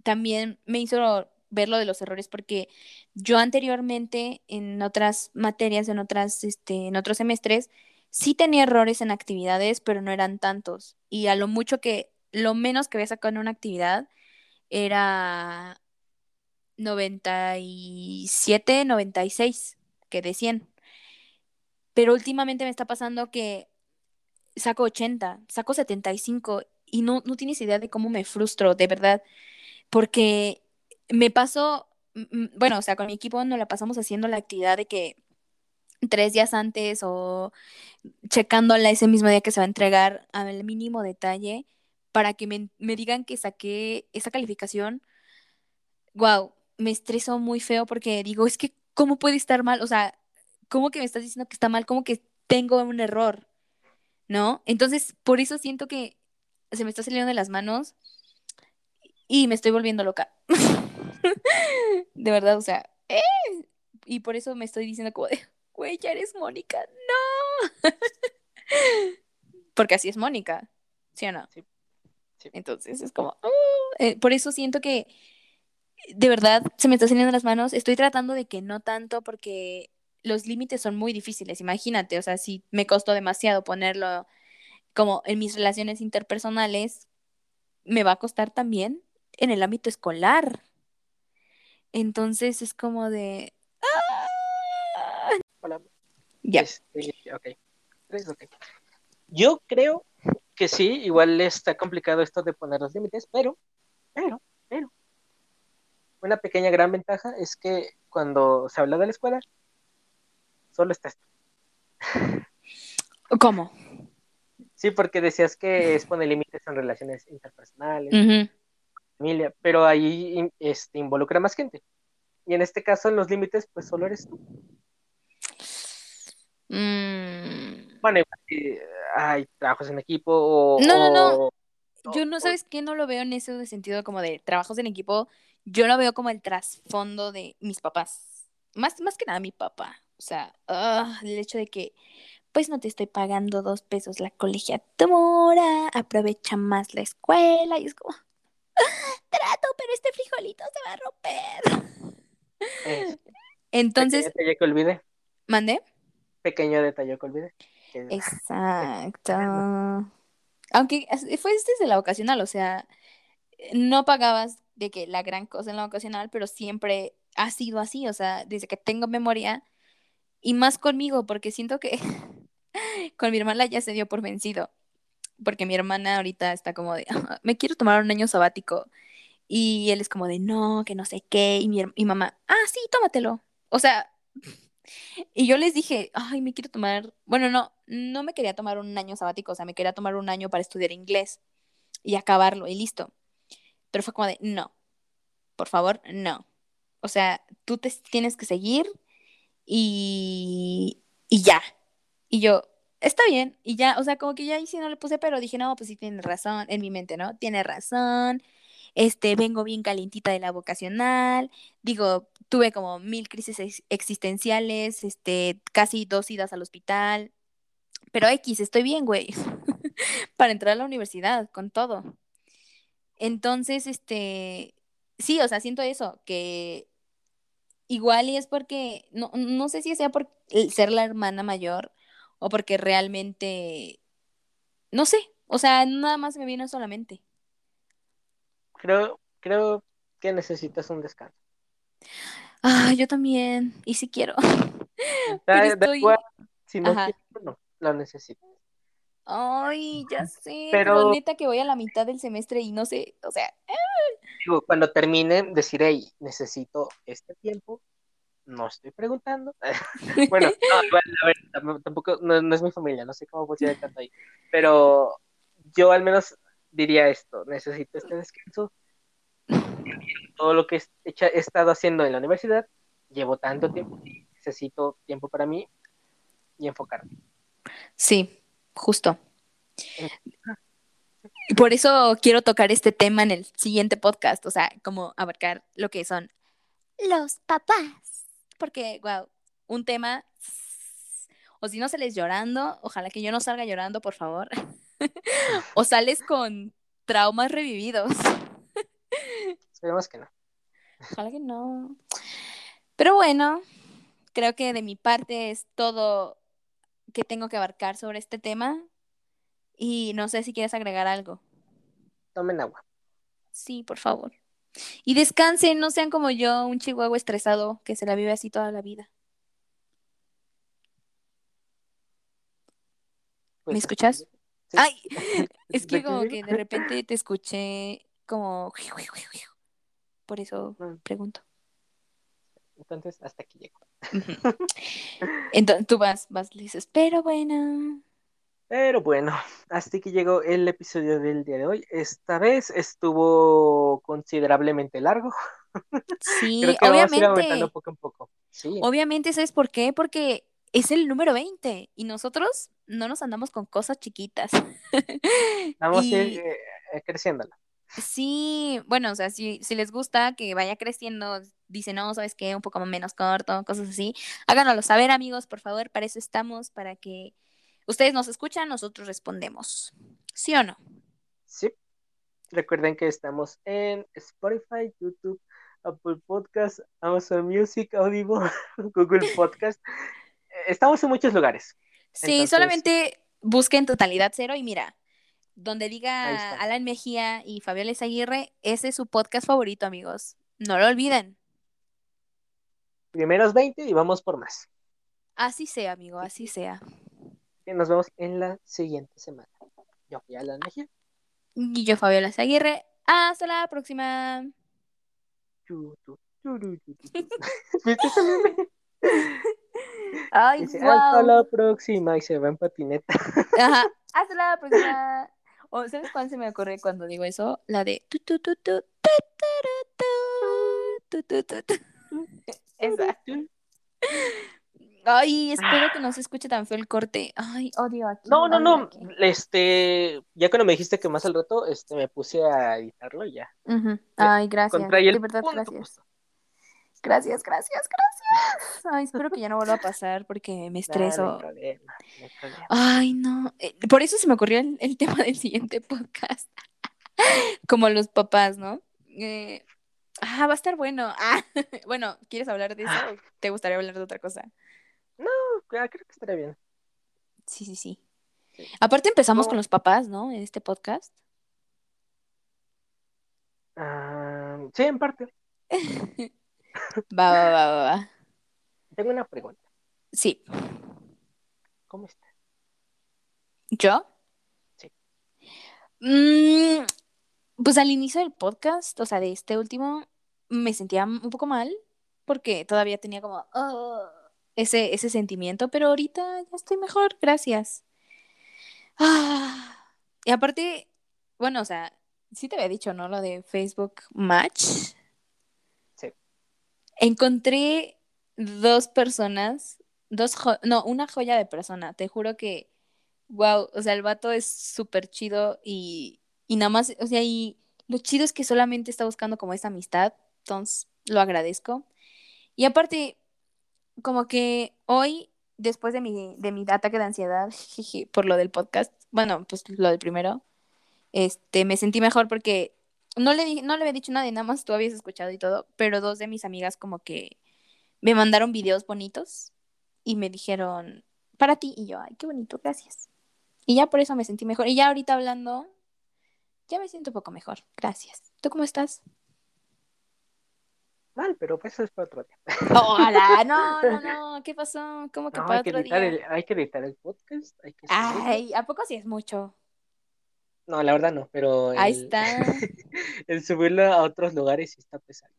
también me hizo ver lo de los errores porque yo anteriormente en otras materias, en otras, este, en otros semestres, sí tenía errores en actividades, pero no eran tantos. Y a lo mucho que, lo menos que había sacado en una actividad era 97, 96, que de 100. Pero últimamente me está pasando que saco 80, saco 75 y no, no tienes idea de cómo me frustro, de verdad, porque me pasó, bueno, o sea, con mi equipo nos la pasamos haciendo la actividad de que tres días antes o checándola ese mismo día que se va a entregar al mínimo detalle para que me, digan que saqué esa calificación. Wow, me estreso muy feo porque digo, es que, ¿cómo puede estar mal? O sea, ¿cómo que me estás diciendo que está mal? ¿Cómo que tengo un error? ¿No? Entonces, por eso siento que se me está saliendo de las manos y me estoy volviendo loca. de verdad, o sea, ¡eh! Y por eso me estoy diciendo como de, güey, ya eres Mónica, no. Porque así es Mónica, ¿sí o no? Sí. Entonces es como, uh", eh, por eso siento que de verdad se me está saliendo las manos. Estoy tratando de que no tanto porque los límites son muy difíciles. Imagínate, o sea, si me costó demasiado ponerlo como en mis relaciones interpersonales, me va a costar también en el ámbito escolar. Entonces es como de... ¡Ah! Hola. Ya. Este, Yo creo que sí, igual está complicado esto de poner los límites, pero, pero, pero, una pequeña gran ventaja es que cuando se habla de la escuela, solo está esto. ¿Cómo? Sí, porque decías que es poner límites en relaciones interpersonales, familia, pero ahí este, involucra más gente. Y en este caso, en los límites, pues solo eres tú. Mm. Bueno, hay trabajos en equipo o... No, no, no. yo no sabes qué no lo veo en ese sentido como de trabajos en equipo, yo lo veo como el trasfondo de mis papás. Más, más que nada mi papá. O sea, ah, el hecho de que, pues no te estoy pagando dos pesos la colegiatura, aprovecha más la escuela y es como, trato, pero este frijolito se va a romper. Entonces... Pequeño detalle que olvide. ¿Mandé? Pequeño detalle que olvide. Exacto. Aunque fue desde la vocacional, o sea, no pagabas de que la gran cosa en la vocacional, pero siempre ha sido así, o sea, desde que tengo memoria y más conmigo, porque siento que con mi hermana ya se dio por vencido, porque mi hermana ahorita está como de, me quiero tomar un año sabático y él es como de, no, que no sé qué, y mi, mi mamá, ah, sí, tómatelo. O sea, y yo les dije, ay, me quiero tomar, bueno, no, no me quería tomar un año sabático, o sea, me quería tomar un año para estudiar inglés y acabarlo y listo. Pero fue como de, no, por favor, no. O sea, tú te tienes que seguir y, y ya. Y yo, está bien, y ya, o sea, como que ya ahí sí no le puse, pero dije, no, pues sí tiene razón, en mi mente, ¿no? Tiene razón, este, vengo bien calientita de la vocacional, digo, tuve como mil crisis existenciales, este, casi dos idas al hospital, pero X, estoy bien, güey, para entrar a la universidad, con todo. Entonces, este, sí, o sea, siento eso, que igual y es porque, no, no sé si sea por ser la hermana mayor o porque realmente, no sé, o sea, nada más me vino solamente. Creo, creo que necesitas un descanso. Ah, yo también, y si quiero. si no quiero, no, lo necesito. Ay, ya sé, pero... neta que voy a la mitad del semestre y no sé, o sea... Digo, cuando termine, decir, hey, necesito este tiempo, no estoy preguntando. bueno, a ver, tampoco, no, es mi familia, no sé cómo funciona tanto ahí, pero yo al menos diría esto, necesito este descanso. Todo lo que he, estado haciendo en la universidad, llevo tanto tiempo, necesito tiempo para mí y enfocarme. Sí, justo. Y por eso quiero tocar este tema en el siguiente podcast, o sea, como abarcar lo que son los papás. Porque, wow, un tema, o si no sales llorando, ojalá que yo no salga llorando, por favor. o sales con traumas revividos. Esperemos que no. Ojalá que no. Pero bueno, creo que de mi parte es todo que tengo que abarcar sobre este tema. Y no sé si quieres agregar algo. Tomen agua. Sí, por favor. Y descansen, no sean como yo, un chihuahua estresado que se la vive así toda la vida. ¿Me pues, escuchas? Ay, es que como que de repente te escuché como... Por eso mm. pregunto. Entonces, hasta aquí llego. Entonces tú vas, vas, dices, pero bueno. Pero bueno, hasta aquí llegó el episodio del día de hoy. Esta vez estuvo considerablemente largo. Sí, obviamente. poco a poco. Obviamente, ¿sabes por qué? Porque es el número 20 y nosotros no nos andamos con cosas chiquitas. Vamos a ir eh, eh, creciéndola. Sí, bueno, o sea, si, si les gusta que vaya creciendo, dicen, no, ¿sabes qué? Un poco menos corto, cosas así. Háganoslo saber, amigos, por favor, para eso estamos, para que ustedes nos escuchan, nosotros respondemos. ¿Sí o no? Sí. Recuerden que estamos en Spotify, YouTube, Apple Podcast, Amazon Music, Audible, Google Podcast. Estamos en muchos lugares. Sí, solamente busquen totalidad cero y mira, donde diga Alan Mejía y Fabiola Aguirre, ese es su podcast favorito, amigos. No lo olviden. Primeros 20 y vamos por más. Así sea, amigo, así sea. Y nos vemos en la siguiente semana. Yo fui Alan Mejía. Y yo, Fabiola Aguirre. Hasta la próxima. Ay, Hasta la próxima y se va en patineta. Ajá. Hasta la próxima. ¿Sabes cuándo se me ocurre cuando digo eso? La de tu tu tu tu tu tu tu tu tu Esa. Ay, espero que no se escuche tan feo el corte. Ay, odio aquí. No, no, no. aquí. Este, ya cuando me dijiste que más al rato, este, me puse a editarlo y ya. Ay, gracias. De verdad, punto gracias. Gracias, gracias, gracias. Ay, espero que ya no vuelva a pasar porque me no estreso. problema, no hay problema. Ay, no. Eh, Por eso se me ocurrió el, el tema del siguiente podcast. Como los papás, ¿no? Eh, ah, va a estar bueno. Ah, bueno, ¿quieres hablar de eso o te gustaría hablar de otra cosa? Ah, creo que estaría bien. Sí, sí, sí. Sí. Aparte empezamos No. con los papás, ¿no? En este podcast. Ah, sí, en parte. Va, va, va, va, va. Tengo una pregunta. Sí. ¿Cómo estás? ¿Yo? Sí. Mm, pues al inicio del podcast, o sea, de este último, me sentía un poco mal porque todavía tenía como ese, ese sentimiento, pero ahorita ya estoy mejor, gracias. Ah, y aparte, bueno, o sea, sí te había dicho, ¿no? Lo de Facebook Match. Sí. Encontré dos personas, dos, jo- no, una joya de persona, te juro que, wow, o sea, el vato es súper chido y, y nada más, o sea, y lo chido es que solamente está buscando como esa amistad, entonces lo agradezco. Y aparte, como que hoy, después de mi, de mi ataque de ansiedad, por lo del podcast, bueno, pues lo del primero, este, me sentí mejor porque no le, di- no le había dicho a nadie, nada más tú habías escuchado y todo, pero dos de mis amigas como que me mandaron videos bonitos y me dijeron, para ti, y yo, ay, qué bonito, gracias. Y ya por eso me sentí mejor. Y ya ahorita hablando, ya me siento un poco mejor, gracias. ¿Tú cómo estás? Mal, pero pues eso es para otro día. Hola, no, no, no, ¿qué pasó? ¿Cómo que No, para hay que, otro editar día? el, hay que editar el podcast. Hay que. Ay, ¿a poco sí es mucho? No, la verdad no, pero Ahí está. el subirlo a otros lugares sí está pesado.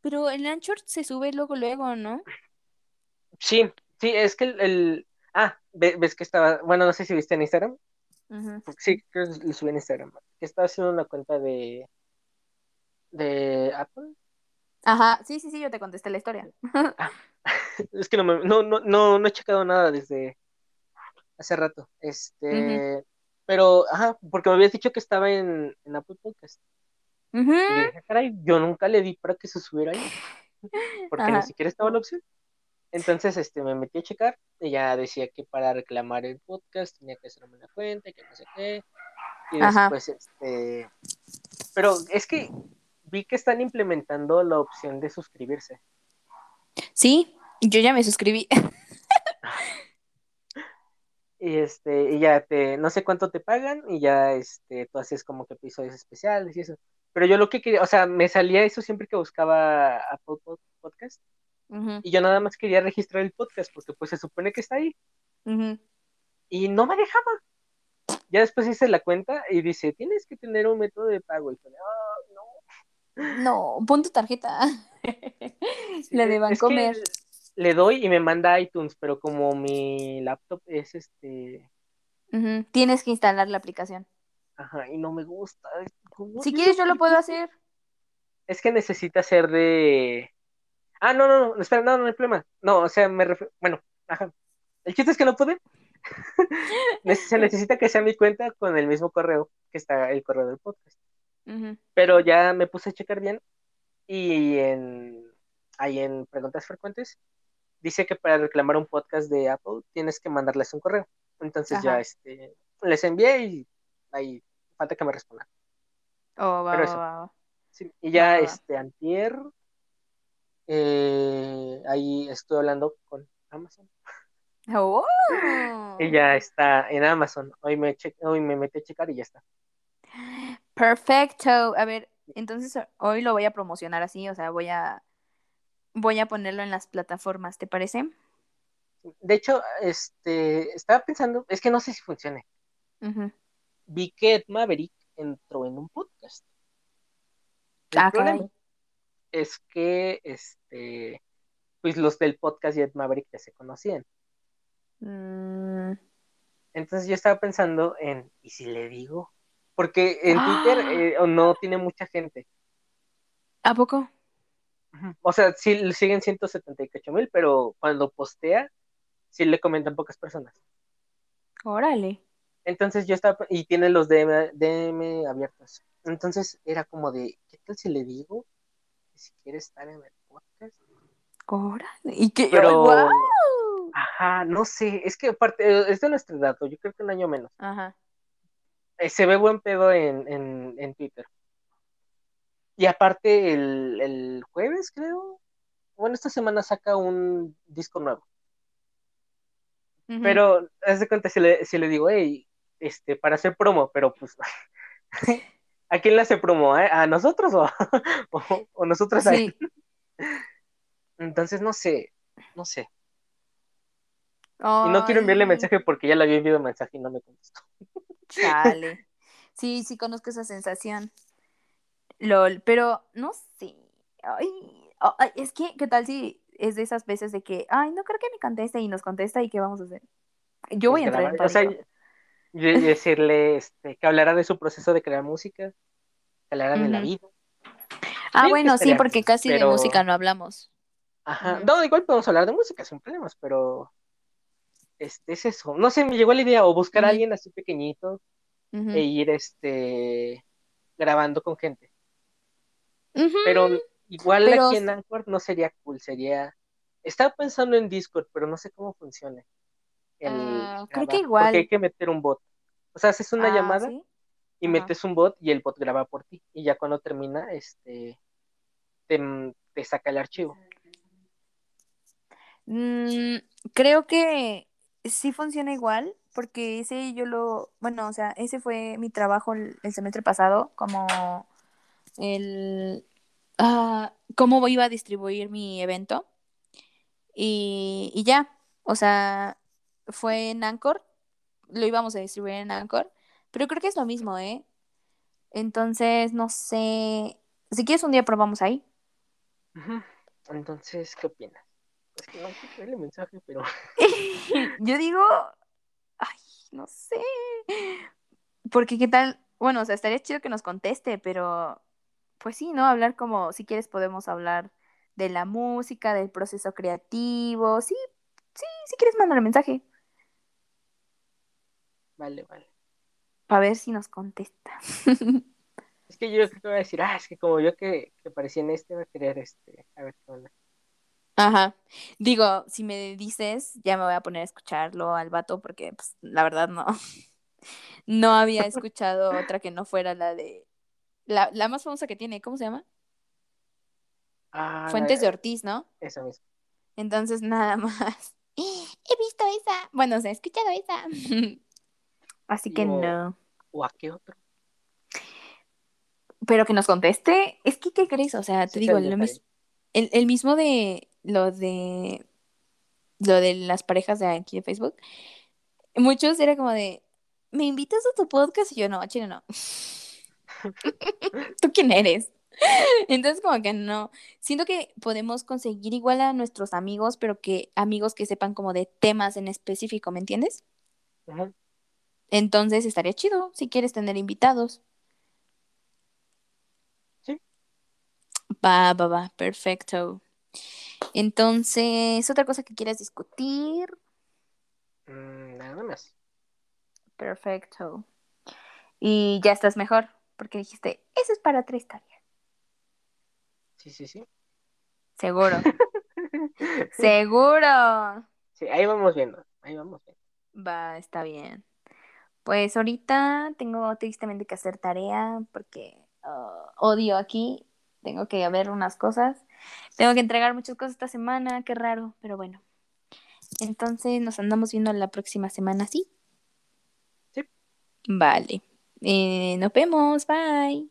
Pero el Anchor se sube luego, luego, ¿no? Sí, sí, es que el, el- ah, ve- ves que estaba, bueno, no sé si viste en Instagram, sí, creo que lo subí en Instagram, que estaba haciendo una cuenta de de Apple. Ajá, sí, sí, sí, yo te contesté la historia. Es que no, me- no, no, no, no he checado nada desde hace rato. Este, pero, ajá, porque me habías dicho que estaba en, en Apple Podcast. Ujú. Y yo dije, caray, yo nunca le di para que se subiera ahí, porque Ajá. ni siquiera estaba la opción. Entonces, este, me metí a checar y ya decía que para reclamar el podcast tenía que hacerme una cuenta y que no sé qué. Y Ajá. después, este, pero es que vi que están implementando la opción de suscribirse. Sí, yo ya me suscribí. Y este, y ya te, no sé cuánto te pagan, y ya este, tú haces como que episodios especiales y eso. Pero yo lo que quería, o sea, me salía eso siempre que buscaba Apple Pod- Podcast, y yo nada más quería registrar el podcast, porque pues se supone que está ahí, y no me dejaba. Ya después hice la cuenta y dice, tienes que tener un método de pago. Y fue, "Ah, no. No, pon tu tarjeta. La de Bancomer. le doy y me manda iTunes, pero como mi laptop es este, Tienes que instalar la aplicación. ajá, y no me gusta. ¿Cómo Si quieres, yo lo puedo hacer. Es que necesita ser de. Ah, no, no, no, espera, no, no hay problema. No, o sea, me refiero. Bueno, ajá. El chiste es que no pude. Se necesita que sea mi cuenta con el mismo correo que está el correo del podcast. Pero ya me puse a checar bien y en ahí en preguntas frecuentes dice que para reclamar un podcast de Apple tienes que mandarles un correo. Entonces ya este les envié y ahí falta que me respondan. Oh, va, Pero eso. Sí, y ya este antier eh, ahí estoy hablando con Amazon. Oh. Y ya está en Amazon. Hoy me hoy me metí a checar y ya está. Perfecto. A ver, entonces hoy lo voy a promocionar así, o sea, voy a voy a ponerlo en las plataformas, ¿te parece? De hecho, este estaba pensando, es que no sé si funcione. Ujú. Vi que Ed Maverick entró en un podcast. El Ah, problema caray. es que este pues los del podcast y Ed Maverick ya se conocían. Mm, Entonces yo estaba pensando en, ¿y si le digo? Porque en Twitter ¡Ah! eh, no tiene mucha gente. ¿A poco? O sea, sí siguen 178 mil, pero cuando postea, sí le comentan pocas personas. Órale. Entonces yo estaba, y tiene los DM, DM abiertos. Entonces era como de, ¿qué tal si le digo que si quiere estar en el podcast? Órale. Y que, Pero- ¡Guau! Ajá, no sé, es que aparte, es de nuestro dato, yo creo que un año menos. Ajá. Eh, se ve buen pedo en, en, en Twitter. Y aparte, el, el jueves, creo. Bueno, esta semana saca un disco nuevo. Pero, haz de cuenta, si le, si le digo, hey, este, para hacer promo, pero pues, ¿a quién le hace promo? eh? ¿A nosotros o, o, o nosotros a él? Sí. Entonces, no sé, no sé. Y no quiero enviarle mensaje porque ya le había enviado mensaje y no me contestó. Chale. Sí, sí conozco esa sensación. LOL, pero no sé. Ay, oh, ay, es que, ¿qué tal si es de esas veces de que, ay, no creo que me conteste y nos contesta y qué vamos a hacer? Yo voy a entrar en grabar- o sea, pánico. decirle este, que hablará de su proceso de crear música, que hablará de la vida. Ah, bueno, sí, porque casi de música no hablamos. Ajá. Ujú. No, igual podemos hablar de música sin problemas, pero este es eso. No sé, me llegó la idea o buscar a alguien así pequeñito e ir este grabando con gente. Pero igual Pero- aquí en Anchor no sería cool, sería estaba pensando en Discord, pero no sé cómo funcione. el Ah, creo que igual. Porque hay que meter un bot. O sea, haces una Ah, llamada ¿sí? y Ajá. metes un bot y el bot graba por ti. Y ya cuando termina, este te, te saca el archivo. Mm, creo que sí funciona igual, porque ese yo lo, bueno, o sea, ese fue mi trabajo el, semestre pasado, como el, ah, cómo iba a distribuir mi evento. Y, y ya, o sea, fue en Anchor, lo íbamos a distribuir en Anchor, pero creo que es lo mismo, ¿eh? Entonces, no sé, si quieres un día probamos ahí. Entonces, ¿qué opinas? Es que no darle mensaje, pero Yo digo, ay, no sé. Porque qué tal, bueno, o sea, estaría chido que nos conteste, pero pues sí, ¿no? Hablar como, si quieres podemos hablar de la música, del proceso creativo. Sí, sí, si quieres mandar mensaje. vale, vale. Para ver si nos contesta. Es que yo creo que va a decir, ah, es que como yo que, que aparecía en este, va a querer este, a ver qué onda. Ajá. Digo, si me dices, ya me voy a poner a escucharlo al vato porque pues, la verdad no. No había escuchado otra que no fuera la de la, la más famosa que tiene, ¿cómo se llama? Ah, Fuentes de Ortiz, ¿no? Esa misma. Entonces nada más. He visto esa. Bueno, o sea, he escuchado esa. Así que no. ¿O a qué otro? Pero que nos conteste, es que, ¿qué crees? O sea, te Sí, digo, el, el mismo de lo de lo de las parejas de aquí de Facebook. Muchos era como de, ¿me invitas a tu podcast? Y yo, no, chile, no. ¿Tú quién eres? Entonces, como que no. Siento que podemos conseguir igual a nuestros amigos, pero que amigos que sepan como de temas en específico, ¿me entiendes? Entonces estaría chido si quieres tener invitados. Sí. Va, va, va, perfecto. Entonces, otra cosa que quieras discutir. Mm, nada más. Perfecto. Y ya estás mejor, porque dijiste, eso es para tres tareas. Sí, sí, sí. Seguro. Seguro. Sí, ahí vamos viendo. Ahí vamos viendo. Va, está bien. Pues ahorita tengo tristemente que hacer tarea porque ah, odio aquí. Tengo que ver unas cosas. Tengo que entregar muchas cosas esta semana, qué raro, pero bueno. Entonces nos andamos viendo la próxima semana, ¿sí? Sí. Vale. Eh, nos vemos, bye.